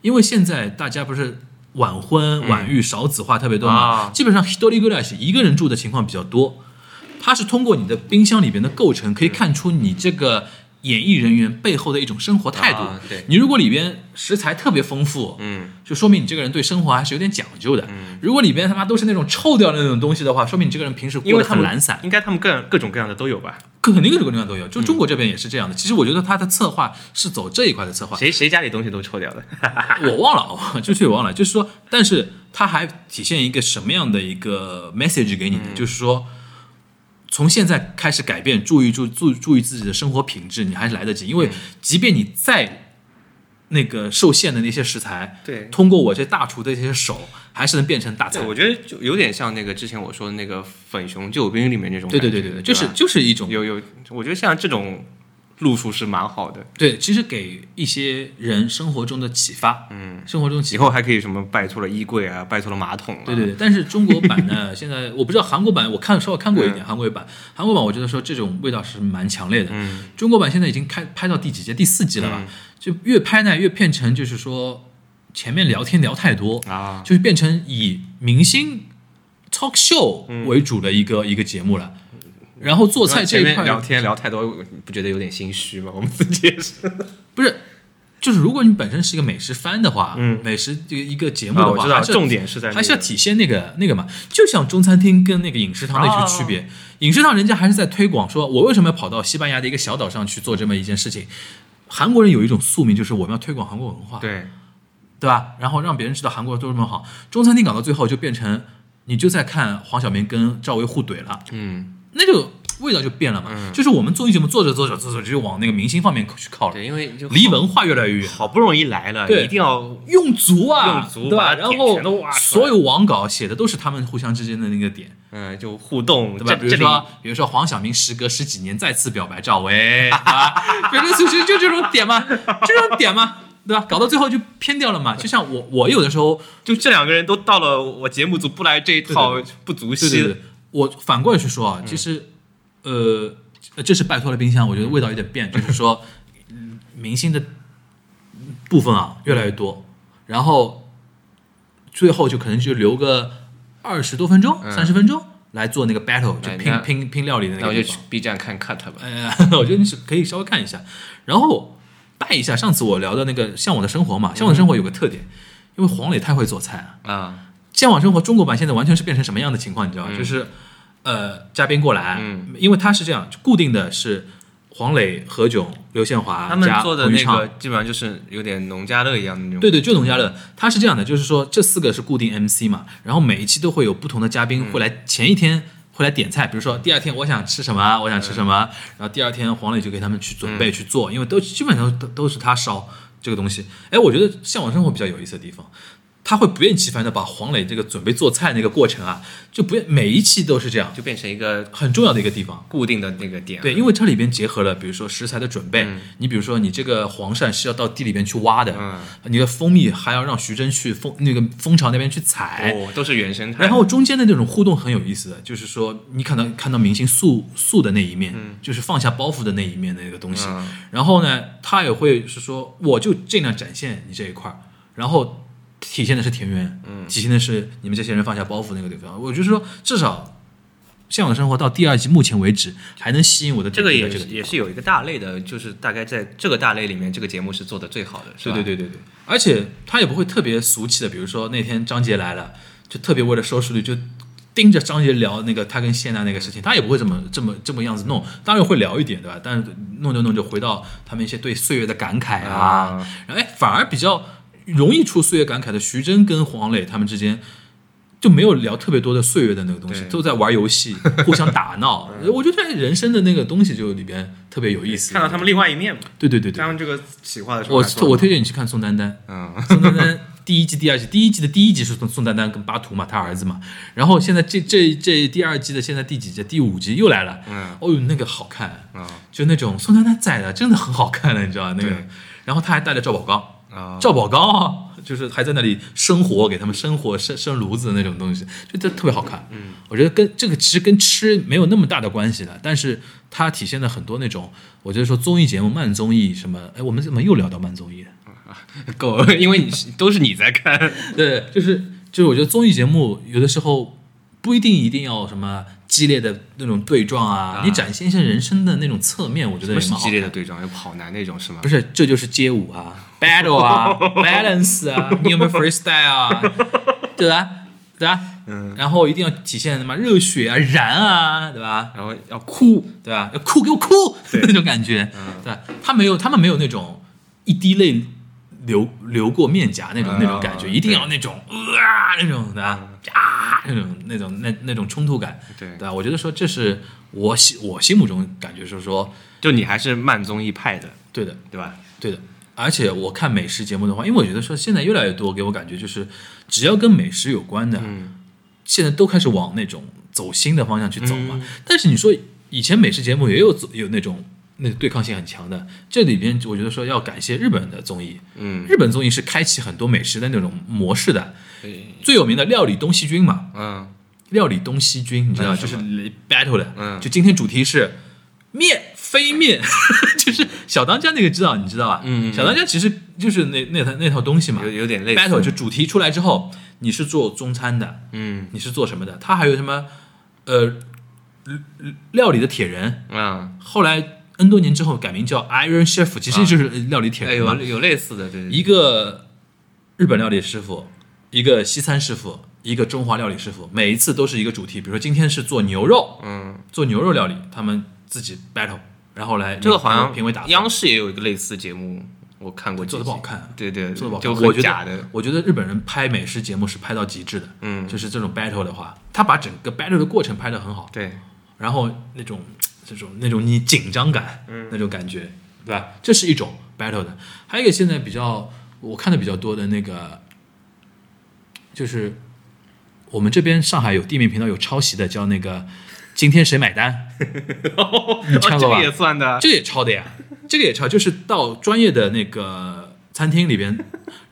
Speaker 2: 因为现在大家不是晚婚晚育少子化特别多嘛，
Speaker 3: 啊
Speaker 2: 基本上 history g l a s 一个人住的情况比较多。它是通过你的冰箱里边的构成，可以看出你这个演艺人员背后的一种生活态度。
Speaker 3: 啊对
Speaker 2: 你如果里边食材特别丰富，
Speaker 3: 嗯，
Speaker 2: 就说明你这个人对生活还是有点讲究的。如果里边他妈都是那种臭掉的那种东西的话，说明你这个人平时过得
Speaker 3: 因为他们
Speaker 2: 很懒散。
Speaker 3: 应该他们各各种各样的都有吧？
Speaker 2: 肯定各种各样都有，就中国这边也是这样的。其实我觉得他的策划是走这一块的策划，
Speaker 3: 谁谁家里东西都臭掉的？
Speaker 2: 我忘了，我就是我忘了，就是说，但是他还体现一个什么样的一个 message 给你呢？就是说，从现在开始改变，注意注注注意自己的生活品质，你还是来得及。因为即便你再那个受限的那些食材，
Speaker 3: 对
Speaker 2: 通过我这大厨的这些手，还是能变成大菜，。
Speaker 3: 我觉得就有点像那个之前我说的那个粉熊救兵里面那种
Speaker 2: 对。对对对对，就是就是一种
Speaker 3: 有有，我觉得像这种路数是蛮好的。
Speaker 2: 对，其实给一些人生活中的启发，嗯，生活中。
Speaker 3: 以后还可以什么拜托了衣柜啊，拜托了马桶啊。
Speaker 2: 对对对，但是中国版呢，现在我不知道韩国版，我看稍微看过一点韩国版，韩国版我觉得说这种味道是蛮强烈的。
Speaker 3: 嗯，
Speaker 2: 中国版现在已经开拍到第几集？第四集了吧？就越拍呢越变成就是说前面聊天聊太多，
Speaker 3: 啊，
Speaker 2: 就是变成以明星 talk show 为主的一个、一个节目了。然后做菜这一块
Speaker 3: 聊天聊太多，不觉得有点心虚吗？我们自己也是。
Speaker 2: 不是，就是如果你本身是一个美食番的话，
Speaker 3: 嗯
Speaker 2: 美食这个一个节目的话，
Speaker 3: 啊我知道
Speaker 2: 还是
Speaker 3: 重点是在那个
Speaker 2: 还是要体现那个那个嘛，就像中餐厅跟那个饮食堂的一个区别。
Speaker 3: 哦
Speaker 2: 饮食堂人家还是在推广，说我为什么要跑到西班牙的一个小岛上去做这么一件事情？韩国人有一种宿命，就是我们要推广韩国文化，
Speaker 3: 对，
Speaker 2: 对吧？然后让别人知道韩国都这么好。中餐厅搞到最后就变成，你就在看黄晓明跟赵薇互怼了，
Speaker 3: 嗯，
Speaker 2: 那就味道就变了嘛。就是我们综艺节目做着做着做着就往那个明星方面去靠了，
Speaker 3: 对，因为就
Speaker 2: 离文化越来越远。
Speaker 3: 好不容易来了，
Speaker 2: 对
Speaker 3: 一定要
Speaker 2: 用足啊，
Speaker 3: 用足
Speaker 2: 对吧？
Speaker 3: 把点
Speaker 2: 然后
Speaker 3: 全都挖出来
Speaker 2: 所有网稿写的都是他们互相之间的那个点，
Speaker 3: 嗯就互动，
Speaker 2: 对吧？
Speaker 3: 这这里
Speaker 2: 比如说，比如说黄晓明时隔十几年再次表白赵薇，对吧？比如说就就这种点嘛，这种点嘛，对吧？搞到最后就偏掉了嘛。就像我，我有的时候，
Speaker 3: 就这两个人都到了我节目组不来这一套不足
Speaker 2: 对
Speaker 3: 惜
Speaker 2: 我反过来去说啊，其实，呃，这是拜托了冰箱，我觉得味道有点变，就是说，嗯，明星的部分啊越来越多，然后最后就可能就留个二十多分钟、三十分钟来做那个 battle，就拼拼拼料理的那
Speaker 3: 那我就去
Speaker 2: 个地方。
Speaker 3: B 站看 cut 吧。
Speaker 2: 哎呀，我觉得你是可以稍微看一下，然后带一下上次我聊的那个《向往的生活》嘛，《向往的生活》有个特点，因为黄磊太会做菜了。
Speaker 3: 啊，
Speaker 2: 向往生活中国版现在完全是变成什么样的情况，你知道吗？就是呃，嘉宾过来，
Speaker 3: 嗯
Speaker 2: 因为他是这样，固定的是黄磊、何炅、刘宪华
Speaker 3: 他们做的那个基本上就是有点农家乐一样的那种。
Speaker 2: 对对，就农家乐，他是这样的，就是说这四个是固定 MC 嘛，然后每一期都会有不同的嘉宾会来，前一天会来点菜，比如说第二天我想吃什么，我想吃什么，然后第二天黄磊就给他们去准备去做，因为都基本上都都是他烧这个东西。哎，我觉得向往生活比较有意思的地方。他会不厌其烦的把黄磊这个准备做菜那个过程啊，就不每一期都是这样，
Speaker 3: 就变成一个
Speaker 2: 很重要的一个地方。
Speaker 3: 固定的那个点。
Speaker 2: 对，因为它里边结合了，比如说食材的准备，你比如说你这个黄鳝是要到地里边去挖的，
Speaker 3: 嗯。
Speaker 2: 你的蜂蜜还要让徐峥去蜂那个蜂巢那边去采，
Speaker 3: 哦，都是原生态。
Speaker 2: 然后中间的那种互动很有意思的，就是说你可能看到明星素素的那一面，就是放下包袱的那一面的那个东西，
Speaker 3: 嗯。
Speaker 2: 然后呢，他也会是说，我就尽量展现你这一块儿，然后体现的是田园，嗯，体现的是你们这些人放下包袱那个地方。我就是说，至少《向往的生活》到第二季目前为止还能吸引我的
Speaker 3: 这个也
Speaker 2: 点就在这个
Speaker 3: 也是有一个大类的，就是大概在这个大类里面，这个节目是做的最好的，是吧？
Speaker 2: 对对对对对，而且他也不会特别俗气的，比如说那天张杰来了，就特别为了收视率就。盯着张杰聊那个他跟谢娜那个事情，他也不会这么这么这么样子弄，当然会聊一点，对吧？但是弄着弄着回到他们一些对岁月的感慨啊，
Speaker 3: 啊，
Speaker 2: 然后哎，反而比较容易出岁月感慨的徐峥跟黄磊他们之间就没有聊特别多的岁月的那个东西，都在玩游戏，互相打闹。我觉得人生的那个东西就里边特别有意思。
Speaker 3: 看到他们另外一面嘛。
Speaker 2: 对对对对
Speaker 3: 他，们这个企划的时候
Speaker 2: 我我推荐你去看宋丹丹。
Speaker 3: 嗯，
Speaker 2: 宋丹丹第一季、第二季，第一季的第一集是宋宋丹丹跟巴图嘛，他儿子嘛。然后现在这这这第二季的现在第几集？第五集又来了。
Speaker 3: 嗯，
Speaker 2: 哦呦，那个好看，
Speaker 3: 啊
Speaker 2: 就那种宋丹丹在的，真的很好看的，你知道吧？那个
Speaker 3: 对。
Speaker 2: 然后他还带了赵宝刚，
Speaker 3: 啊，
Speaker 2: 赵宝刚啊，就是还在那里生火，给他们生火、生生炉子的那种东西，就这特别好看。嗯，我觉得跟这个其实跟吃没有那么大的关系的，但是它体现了很多那种，我觉得说综艺节目、慢综艺什么，哎，我们怎么又聊到慢综艺了？
Speaker 3: 够了，因为你都是你在看，
Speaker 2: 对，就是就是，我觉得综艺节目有的时候不一定一定要什么激烈的那种对撞啊，
Speaker 3: 啊
Speaker 2: 你展现一下人生的那种侧面，我觉得也
Speaker 3: 什么是
Speaker 2: 蛮好。
Speaker 3: 激烈的对撞，有跑男那种是吗？
Speaker 2: 不是，这就是街舞啊，battle 啊，balance 啊，你有没有 freestyle 啊？对吧？对吧？嗯。然后一定要体现什么热血啊、燃啊，对吧？
Speaker 3: 然后要哭，
Speaker 2: 对吧？要哭给我哭 那种感觉，对吧？他没有，他们没有那种一滴泪流流过面颊那种、那种感觉，
Speaker 3: 嗯
Speaker 2: 一定要那种啊那种对吧？啊那种那种那那种冲突感，
Speaker 3: 对
Speaker 2: 对吧？我觉得说这是我心我心目中感觉是说
Speaker 3: 就你还是慢综艺派的，
Speaker 2: 对的，
Speaker 3: 对吧？
Speaker 2: 对的。而且我看美食节目的话，因为我觉得说现在越来越多给我感觉就是，只要跟美食有关的，
Speaker 3: 嗯。
Speaker 2: 现在都开始往那种走心的方向去走嘛。
Speaker 3: 嗯。
Speaker 2: 但是你说以前美食节目也有走有那种那对抗性很强的，这里边我觉得说要感谢日本的综艺，
Speaker 3: 嗯，
Speaker 2: 日本综艺是开启很多美食的那种模式的，
Speaker 3: 对。
Speaker 2: 最有名的料理东西君嘛，
Speaker 3: 嗯，
Speaker 2: 料理东西君，你知道就是 battle 的，
Speaker 3: 嗯。
Speaker 2: 就今天主题是面非面，就是小当家那个知道你知道吧？
Speaker 3: 嗯
Speaker 2: 小当家其实就是那那套那套东西嘛。
Speaker 3: 有有点类似
Speaker 2: ，battle 就主题出来之后，你是做中餐的，
Speaker 3: 嗯。
Speaker 2: 你是做什么的？他还有什么呃料理的铁人，
Speaker 3: 啊，
Speaker 2: 后来 N 多年之后改名叫 Iron Chef，其实就是料理铁
Speaker 3: 哎
Speaker 2: 人嘛。
Speaker 3: 有有类似的，对，对。
Speaker 2: 一个日本料理师傅，一个西餐师傅，一个中华料理师傅，每一次都是一个主题。比如说今天是做牛肉，
Speaker 3: 嗯，
Speaker 2: 做牛肉料理，他们自己 battle，然后来
Speaker 3: 这个好像
Speaker 2: 评委打分
Speaker 3: 央视也有一个类似节目，我看过，
Speaker 2: 做的不好看，
Speaker 3: 对对，
Speaker 2: 做的不好看。
Speaker 3: 就
Speaker 2: 我觉得我觉得日本人拍美食节目是拍到极致的，
Speaker 3: 嗯，
Speaker 2: 就是这种 battle 的话，他把整个 battle 的过程拍得很好，
Speaker 3: 对，
Speaker 2: 然后那种这种那种你紧张感，
Speaker 3: 嗯
Speaker 2: 那种感觉，对吧？这是一种 battle 的。还有一个现在比较我看的比较多的那个，就是我们这边上海有地面频道有抄袭的，叫那个今天谁买单，你唱过吧？
Speaker 3: 哦这个也算的，
Speaker 2: 这个也抄的呀，这个也抄，就是到专业的那个餐厅里边，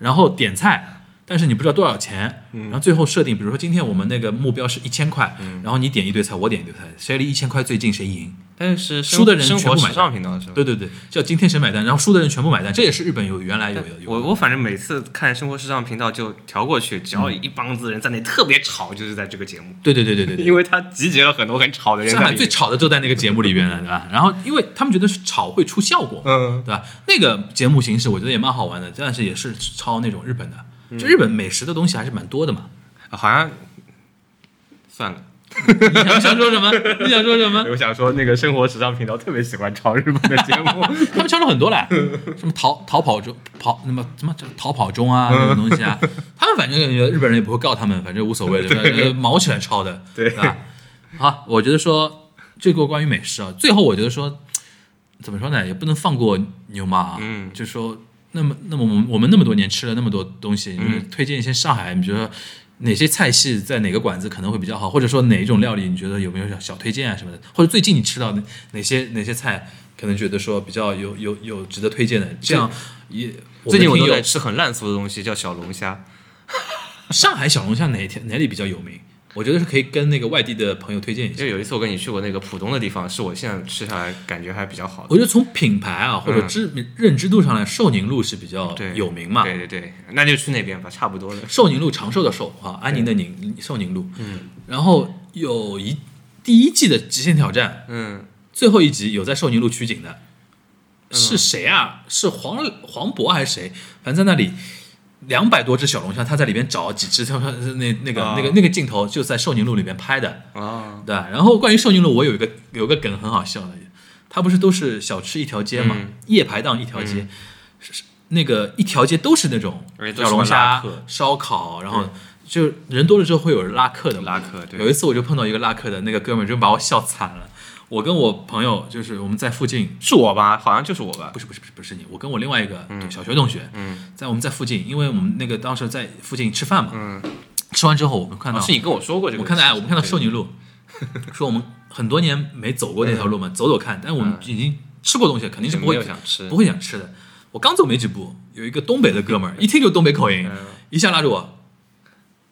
Speaker 2: 然后点菜，但是你不知道多少钱，然后最后设定，比如说今天我们那个目标是一千块，然后你点一堆菜，我点一堆菜，谁离一千块最近谁赢。
Speaker 3: 但是
Speaker 2: 输的人全部买
Speaker 3: 时尚频道是吧？
Speaker 2: 对对对，叫今天谁买单，然后输的人全部买单，这也是日本有原来有的有。
Speaker 3: 我我反正每次看生活时尚频道就调过去，只要一帮子人在那特别吵，就是在这个节目，
Speaker 2: 对对对对对对，
Speaker 3: 因为他集结了很多很吵的人。
Speaker 2: 上海最吵的就在那个节目里边了，对吧？然后因为他们觉得是吵会出效果，
Speaker 3: 嗯
Speaker 2: 对吧？那个节目形式我觉得也蛮好玩的，但是也是抄那种日本的，
Speaker 3: 嗯
Speaker 2: 就日本美食的东西还是蛮多的嘛。
Speaker 3: 好像算了，
Speaker 2: 你想想说什么？你想说什么？
Speaker 3: 我想说那个生活时尚频道特别喜欢抄日本的节目，
Speaker 2: 他们抄了很多嘞，什么逃逃跑中跑那么什么叫逃跑中啊那种东西啊，他们反正日本人也不会告他们，反正无所谓的，反正毛起来抄的，
Speaker 3: 对
Speaker 2: 吧？好，我觉得说这个关于美食啊，最后我觉得说怎么说呢，也不能放过牛妈啊，
Speaker 3: 嗯
Speaker 2: 就说那么那么我们我们那么多年吃了那么多东西，就是
Speaker 3: 嗯
Speaker 2: 推荐一些上海，你觉得哪些菜系在哪个馆子可能会比较好，或者说哪一种料理你觉得有没有小小推荐啊什么的，或者最近你吃到哪哪些哪些菜可能觉得说比较有有有值得推荐的，这样也
Speaker 3: 最近我都在吃很烂俗的东西，叫小龙虾。
Speaker 2: 上海小龙虾哪一天哪里比较有名？我觉得是可以跟那个外地的朋友推荐一下
Speaker 3: 就。有一次我跟你去过那个浦东的地方，是我现在吃下来感觉还比较好的。
Speaker 2: 我觉得从品牌啊或者知名认知度上来，寿宁路是比较，有名嘛。
Speaker 3: 对对对，那就去那边吧，差不多的。
Speaker 2: 寿宁路长寿的寿啊，安宁的宁，寿宁路。嗯，然后有一第一季的极限挑战，
Speaker 3: 嗯，
Speaker 2: 最后一集有在寿宁路取景的，是谁啊？是黄黄渤还是谁？反正在那里两百多只小龙虾，他在里边找几只，他说那那个、
Speaker 3: 啊
Speaker 2: 那个那个镜头就在寿宁路里边拍的，
Speaker 3: 啊，
Speaker 2: 对。然后关于寿宁路，我有一个有个梗很好笑的，它不是都是小吃一条街嘛，
Speaker 3: 嗯。
Speaker 2: 夜排档一条街，是是那个一条街都是那种小龙虾、烧烤，然后就人多了之后会有人拉客的嘛，
Speaker 3: 拉客对。
Speaker 2: 有一次我就碰到一个拉客的那个哥们，就把我笑惨了。我跟我朋友就是我们在附近，
Speaker 3: 是我吧？好像就是我吧
Speaker 2: 不。是不是不是不是你，我跟我另外一个小学同学，
Speaker 3: 嗯
Speaker 2: 在我们在附近，因为我们那个当时在附近吃饭嘛，
Speaker 3: 嗯，
Speaker 2: 吃完之后我们看到
Speaker 3: 哦是你跟我说过这个。
Speaker 2: 我看到哎，我们看到寿
Speaker 3: 对
Speaker 2: 宁路，说我们很多年没走过那条路嘛，走走看。但我们已经吃过东西，肯定是不会
Speaker 3: 想吃
Speaker 2: 不会想吃的。我刚走没几步，有一个东北的哥们儿，一听就东北口音，一下拉着我，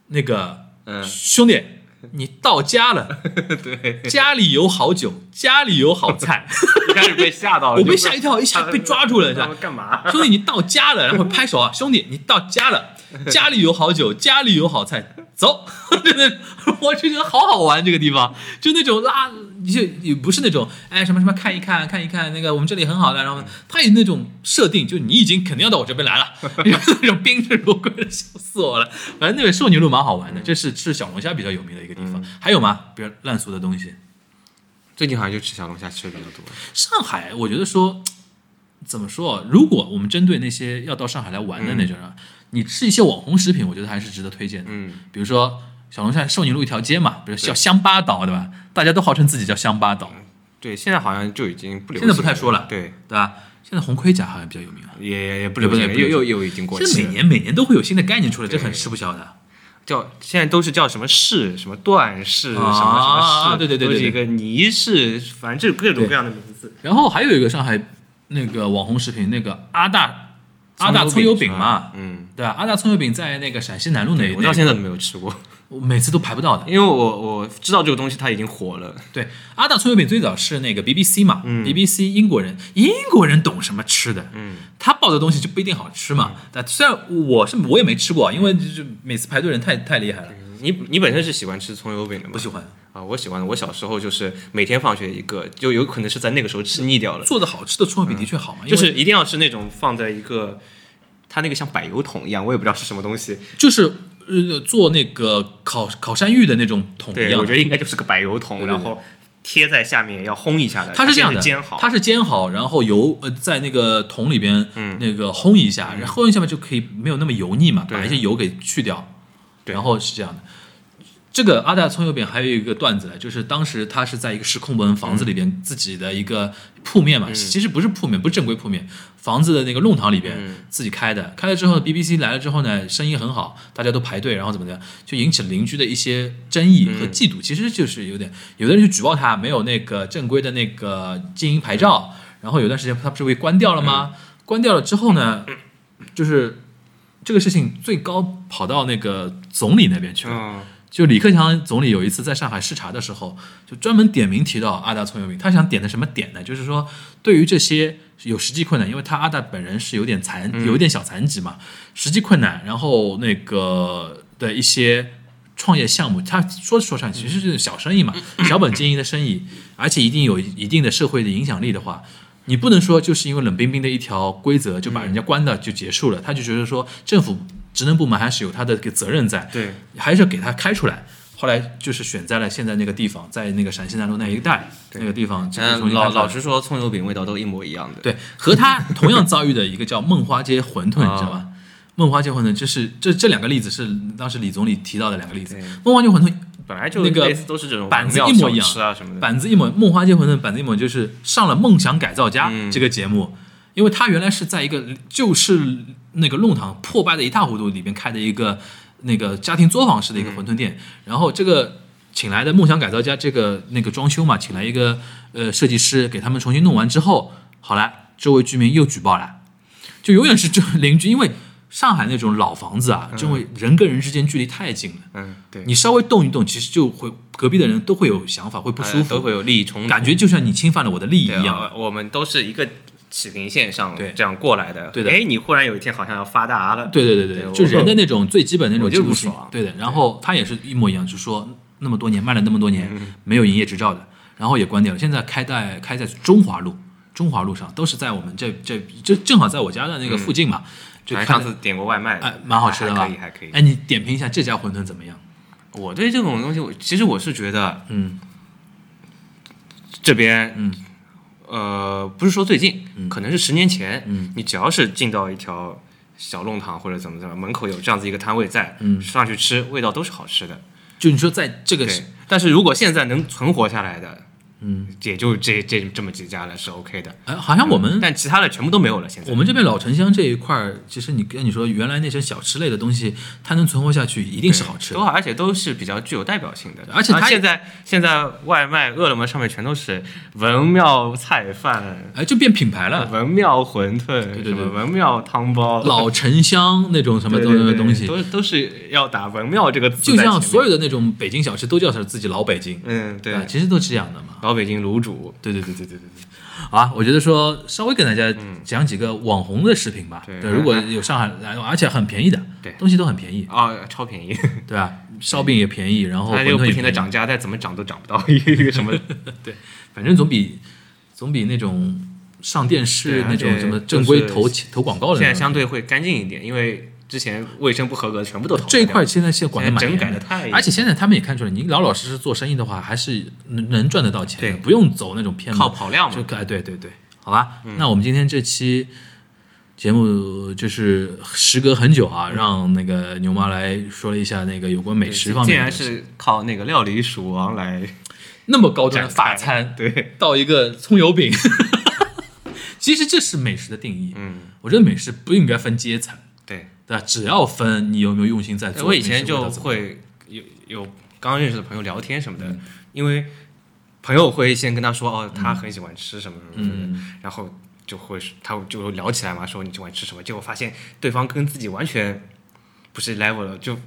Speaker 2: 那个
Speaker 3: 嗯，
Speaker 2: 兄弟，你到家了，
Speaker 3: 对，
Speaker 2: 家里有好酒，家里有好菜。
Speaker 3: 一开始被吓到了，
Speaker 2: 我被吓一跳，一下被抓住了，是吧？
Speaker 3: 干嘛？
Speaker 2: 兄弟，你到家了，然后拍手啊，兄弟，你到家了，家里有好酒，家里有好菜，走，真的，我就觉得好好玩这个地方，就那种拉，就也不是那种哎什么什么看一看看一看那个我们这里很好的，然后他有那种设定，就你已经肯定要到我这边来了，那种宾至如归的，笑死我了。反正那个寿牛路蛮好玩的，这是吃小龙虾比较有名的一个地方，还有吗？比较烂俗的东西。
Speaker 3: 最近好像就吃小龙虾吃的比较多。
Speaker 2: 上海，我觉得说怎么说，如果我们针对那些要到上海来玩的那种人，你吃一些网红食品，我觉得还是值得推荐的。
Speaker 3: 嗯，
Speaker 2: 比如说小龙虾寿宁路一条街嘛，比如叫乡巴岛，对吧？大家都号称自己叫乡巴岛，
Speaker 3: 对，现在好像就已经不流
Speaker 2: 现在不太说了
Speaker 3: 对，
Speaker 2: 对吧？现在红盔甲好像比较有名了。
Speaker 3: 也也也不流行了，又又又已经过
Speaker 2: 现在
Speaker 3: 期了。
Speaker 2: 每年每年都会有新的概念出来，这很吃不消的。
Speaker 3: 叫现在都是叫什么市，什么段式，什么什
Speaker 2: 啊
Speaker 3: 么市，
Speaker 2: 对对对对
Speaker 3: 都是一个泥市，反正就是各种各样的名字。
Speaker 2: 然后还有一个上海那个网红食品，那个阿大阿大葱油饼嘛，
Speaker 3: 嗯，
Speaker 2: 对吧？阿大葱油饼在那个陕西南路那，边
Speaker 3: 我到现在都没有吃过，
Speaker 2: 我每次都排不到的。
Speaker 3: 因为我我知道这个东西它已经火了。
Speaker 2: 对，阿大葱油饼最早是那个 BBC 嘛、b b c 英国人，英国人懂什么吃的，
Speaker 3: 嗯，
Speaker 2: 他报的东西就不一定好吃嘛。但虽然我是我也没吃过，因为就是每次排队人太太厉害了，
Speaker 3: 你你本身是喜欢吃葱油饼的吗？
Speaker 2: 不喜欢。
Speaker 3: 啊，我喜欢。我小时候就是每天放学一个，就有可能是在那个时候吃腻掉了，
Speaker 2: 做的好吃的葱油饼的确好
Speaker 3: 就是一定要是那种放在一个，它那个像柏油桶一样，我也不知道是什么东西。
Speaker 2: 就是呃做那个烤烤山芋的那种桶一，样
Speaker 3: 我觉。得应该就是个柏油桶，
Speaker 2: 对对对
Speaker 3: 然后贴在下面要烘一下的。
Speaker 2: 它是这样的，
Speaker 3: 煎好，
Speaker 2: 它是煎好，然后油呃在那个桶里边，
Speaker 3: 嗯
Speaker 2: 那个烘一下，然后烘一下嘛就可以没有那么油腻嘛，把一些油给去掉，
Speaker 3: 对
Speaker 2: 然后是这样的。这个阿大葱油饼还有一个段子呢，就是当时他是在一个石库门房子里边自己的一个铺面嘛，其实不是铺面，不是正规铺面，房子的那个弄堂里边
Speaker 3: 嗯
Speaker 2: 自己开的。开了之后，BBC 来了之后呢，生意很好，大家都排队，然后怎么样，就引起了邻居的一些争议和嫉妒。其实就是有点，有的人就举报他没有那个正规的那个经营牌照，然后有段时间他不是被关掉了吗？关掉了之后呢，就是这个事情最高跑到那个总理那边去了。
Speaker 3: 嗯，
Speaker 2: 就李克强总理有一次在上海视察的时候，就专门点名提到阿达葱油饼。他想点的什么点呢？就是说，对于这些有实际困难，因为他阿达本人是有点残，有一点小残疾嘛，实际困难，然后那个的一些创业项目，他说说上其实是小生意嘛，小本经营的生意，而且一定有一定的社会的影响力的话。你不能说就是因为冷冰冰的一条规则就把人家关了就结束了，他就觉得说政府职能部门还是有他的个责任在，
Speaker 3: 对，
Speaker 2: 还是要给他开出来。后来就是选在了现在那个地方，在那个陕西南路那一带那个地方，
Speaker 3: 嗯，老老实说，葱油饼味道都一模一样的。，
Speaker 2: 对，和他同样遭遇的一个叫梦花街馄饨，你知道吗？梦花街馄饨，就是这这两个例子是当时李总理提到的两个例子。梦花街馄饨
Speaker 3: 本来就
Speaker 2: 那个
Speaker 3: 都是这种
Speaker 2: 板子一模一样
Speaker 3: 啊什么的。
Speaker 2: 板子一模，梦花街馄饨板子一模就是上了《梦想改造家》
Speaker 3: 嗯。
Speaker 2: 这个节目，因为他原来是在一个就是那个弄堂破败的一塌糊涂里边开的一个那个家庭作坊式的一个馄饨店，然后这个请来的梦想改造家这个那个装修嘛，请来一个呃设计师给他们重新弄完之后，好了，周围居民又举报了，就永远是这 邻居，因为上海那种老房子啊，就会人跟人之间距离太近了。
Speaker 3: 嗯，对，
Speaker 2: 你稍微动一动，其实就会隔壁的人都会有想法，会不舒服，
Speaker 3: 呃都会有利益冲突，
Speaker 2: 感觉就像你侵犯了我的利益一样。
Speaker 3: 呃我们都是一个起平线上
Speaker 2: 对。
Speaker 3: 这样过来的。
Speaker 2: 对的。
Speaker 3: 哎，你忽然有一天好像要发达了。
Speaker 2: 对对对对，就人的那种最基本的那种
Speaker 3: 我就不
Speaker 2: 嫉妒心
Speaker 3: 爽。
Speaker 2: 对的，然后他也是一模一样，就说那么多年卖了那么多年
Speaker 3: 嗯。
Speaker 2: 没有营业执照的，然后也关掉了。现在开在开在中华路，中华路上都是在我们这这这正好在我家的那个附近嘛，就
Speaker 3: 上次点过外卖，
Speaker 2: 哎蛮好吃的
Speaker 3: 可以还可以。
Speaker 2: 哎，你点评一下这家馄饨怎么样？
Speaker 3: 我对这种东西，我其实我是觉得
Speaker 2: 嗯
Speaker 3: 这边，
Speaker 2: 嗯，
Speaker 3: 呃，不是说最近，可能是十年前，
Speaker 2: 嗯，
Speaker 3: 你只要是进到一条小弄堂或者怎么怎么，门口有这样子一个摊位在，
Speaker 2: 嗯
Speaker 3: 上去吃，味道都是好吃的。
Speaker 2: 就你说在这个，
Speaker 3: 但是如果现在能存活下来的，
Speaker 2: 嗯，
Speaker 3: 也就这这这么几家了是 OK 的，
Speaker 2: 哎，好像我们
Speaker 3: 但其他的全部都没有了。现在
Speaker 2: 我们这边老城乡这一块儿，其实你跟你说，原来那些小吃类的东西，它能存活下去，一定是好吃的。
Speaker 3: 都好，而且都是比较具有代表性的。
Speaker 2: 而且它
Speaker 3: 啊现在现在外卖饿了么上面全都是文庙菜饭、
Speaker 2: 哎，就变品牌了，
Speaker 3: 文庙馄饨、
Speaker 2: 对对
Speaker 3: 什么文庙汤包、
Speaker 2: 老城乡那种什么东东西，
Speaker 3: 都都是要打文庙这个字
Speaker 2: 就。像所有的那种北京小吃都叫它自己老北京，
Speaker 3: 嗯对
Speaker 2: 吧？其实都是这样的嘛。
Speaker 3: 老北京卤煮，
Speaker 2: 对对对对对对啊，我觉得说稍微跟大家讲几个网红的食品吧。
Speaker 3: 对
Speaker 2: 对，如果有上海来，而且很便宜的，
Speaker 3: 对
Speaker 2: 东西都很便宜，
Speaker 3: 啊，超便宜，
Speaker 2: 对啊？烧饼也便宜，然后
Speaker 3: 不停的涨价，再怎么涨都涨不到 一个什么。
Speaker 2: 对反正总比总比那种上电视
Speaker 3: 啊
Speaker 2: 那种什么正规
Speaker 3: 就是
Speaker 2: 投投广告的
Speaker 3: 现在。相对会干净一点，因为之前卫生不合格的全部都淘汰
Speaker 2: 这一块现在现在管的蛮
Speaker 3: 整
Speaker 2: 严的
Speaker 3: 太
Speaker 2: 而且现在他们也看出来，你老老实实做生意的话，还是能能赚得到钱，
Speaker 3: 对。
Speaker 2: 不用走那种偏门。
Speaker 3: 靠跑量嘛。
Speaker 2: 就哎，对对对，好吧。那我们今天这期节目就是时隔很久啊，让那个牛妈来说了一下那个有关美食方面竟，
Speaker 3: 然是靠那个料理鼠王来
Speaker 2: 那么高端的法餐，
Speaker 3: 对，
Speaker 2: 到一个葱油饼。其实这是美食的定义。
Speaker 3: 嗯，
Speaker 2: 我觉得美食不应该分阶层，
Speaker 3: 对。
Speaker 2: 吧？只要分你有没有用心在做。
Speaker 3: 我以前就会有有刚认识的朋友聊天什么
Speaker 2: 嗯
Speaker 3: 的，因为朋友会先跟他说哦，他很喜欢吃什么什么什么然后就会他就聊起来嘛，说你喜欢吃什么，结果发现对方跟自己完全不是 level 了，就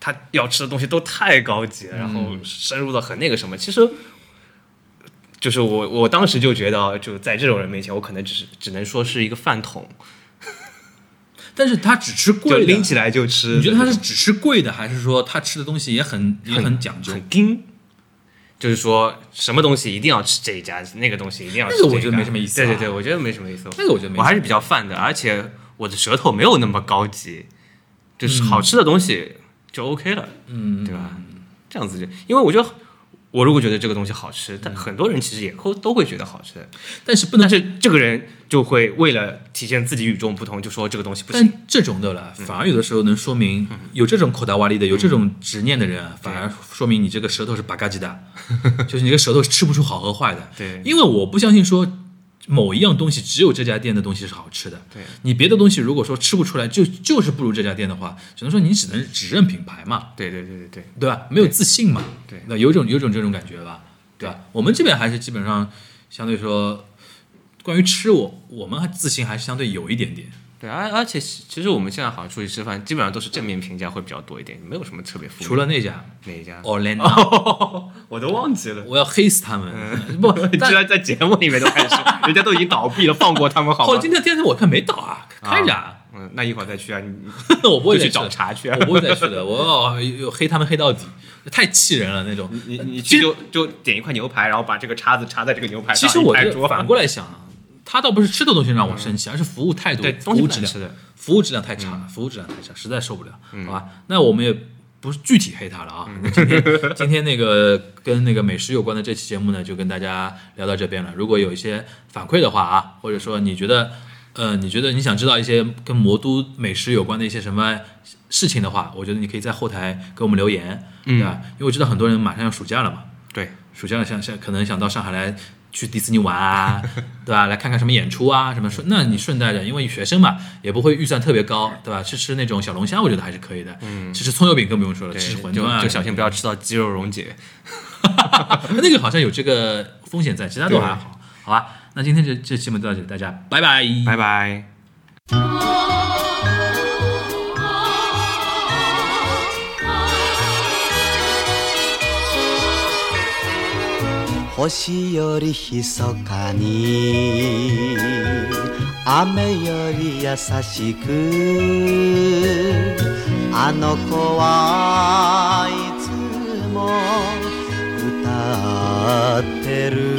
Speaker 3: 他要吃的东西都太高级了，然后
Speaker 2: 嗯
Speaker 3: 深入的很那个什么，其实。就是我，我当时就觉得，就在这种人面前，我可能只是只能说是一个饭桶，
Speaker 2: 但是他只吃贵的，
Speaker 3: 拎起来就吃。
Speaker 2: 你觉得他是只吃贵的，还是说他吃的东西也很也很讲究？
Speaker 3: 很精，就是说什么东西一定要吃这一家，那个东西一定要吃这个。
Speaker 2: 那个我觉得没什么意思啊
Speaker 3: 对对对，我觉得没什么意思。
Speaker 2: 那个我觉得没什么
Speaker 3: 我还是比较泛的，而且我的舌头没有那么高级，就是好吃的东西就 OK 了，
Speaker 2: 嗯，
Speaker 3: 对吧？这样子就，因为我觉得。我如果觉得这个东西好吃，但很多人其实也会都会觉得好吃，
Speaker 2: 但是不能
Speaker 3: 但是这个人就会为了体现自己与众不同，就说这个东西不行。
Speaker 2: 但这种的了，反而有的时候能说明有这种口袋瓦力的，有这种执念的人啊，反而说明你这个舌头是八嘎叽的，就是你这个舌头是吃不出好和坏的。
Speaker 3: 对。
Speaker 2: 因为我不相信说某一样东西只有这家店的东西是好吃的。
Speaker 3: 对
Speaker 2: 你别的东西如果说吃不出来，就就是不如这家店的话，只能说你只能只认品牌嘛，
Speaker 3: 对对对对对，
Speaker 2: 对吧？没有自信嘛，
Speaker 3: 对
Speaker 2: 那有种有种这种感觉吧，对吧？我们这边还是基本上相对说，关于吃我我们还自信还是相对有一点点。
Speaker 3: 对，而而且其实我们现在好像出去吃饭，基本上都是正面评价会比较多一点，没有什么特别负面。
Speaker 2: 除了那家
Speaker 3: 哪一家
Speaker 2: ？Orlando，
Speaker 3: 我都忘记了。
Speaker 2: 我要黑死他们！不，
Speaker 3: 居然在节目里面都开始，人家都已经倒闭了，放过他们好吗？
Speaker 2: 今天电视我看没倒啊，开着啊，
Speaker 3: 嗯，那一会儿再去啊，你
Speaker 2: 我不会
Speaker 3: 去找茬去啊
Speaker 2: 我不会再去的，我要有黑他们黑到底，太气人了那种。
Speaker 3: 你你去就就点一块牛排，然后把这个叉子插在这个牛排上，
Speaker 2: 其实我反过来想啊，他倒不是吃的东西让我生气，而是服务态度、服务质量。服务质量太差了，服务质量太差，实在受不了，好吧？那我们也不是具体黑他了啊。那今天 今天那个跟那个美食有关的这期节目呢，就跟大家聊到这边了。如果有一些反馈的话啊，或者说你觉得呃，你觉得你想知道一些跟魔都美食有关的一些什么事情的话，我觉得你可以在后台给我们留言，对吧？因为我知道很多人马上要暑假了嘛，
Speaker 3: 对，
Speaker 2: 暑假了想想可能想到上海来去迪士尼玩啊，对吧？来看看什么演出啊，什么顺，那你顺带着，因为学生嘛，也不会预算特别高，对吧？吃吃那种小龙虾，我觉得还是可以的。嗯，吃吃葱油饼更不用说了，吃吃馄饨啊，
Speaker 3: 就小心不要吃到肌肉溶解。
Speaker 2: 那个好像有这个风险在，其他都还好，好吧？那今天这这期节目就到这里，大家拜拜，
Speaker 3: 拜拜。
Speaker 4: 星より密かに雨より優しくあの子はいつも歌ってる。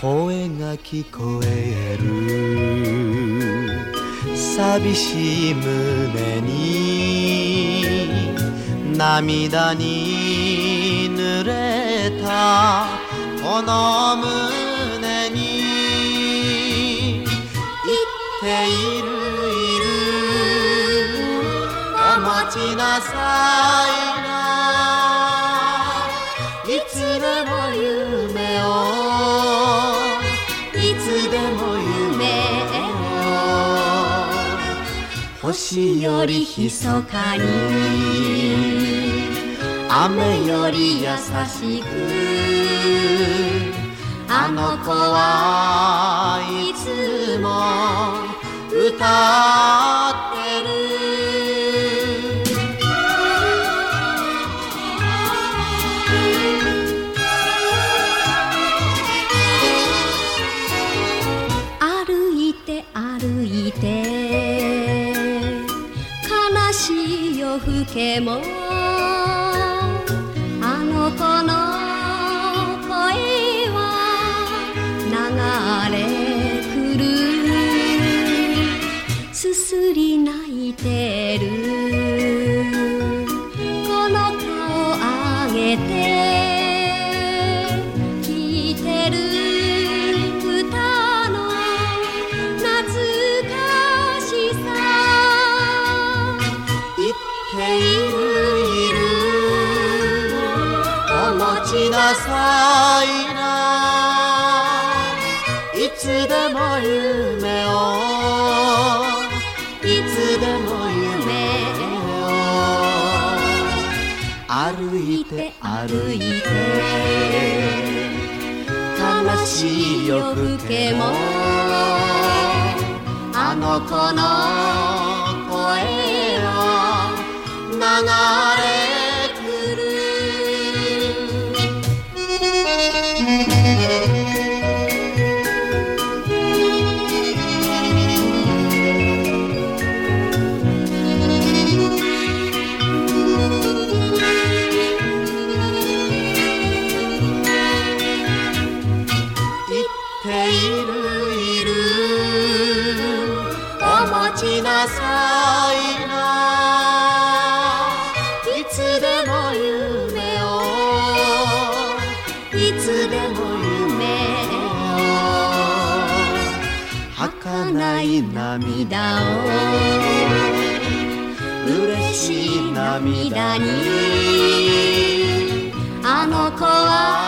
Speaker 4: 声が聞こえる。寂しい胸に涙に濡れたこの胸に。言っているいる。お待ちなさいな。いつでも夢を。いつでも夢を。星よりひそかに。雨より優しく。あの子はいつも歌ってる。歩いて歩いて悲しい夜更けもないないつでも夢をいつでも夢を歩いて歩いて悲しい夜更けもあの子の声は流れ涙を。嬉しい涙に。あの子は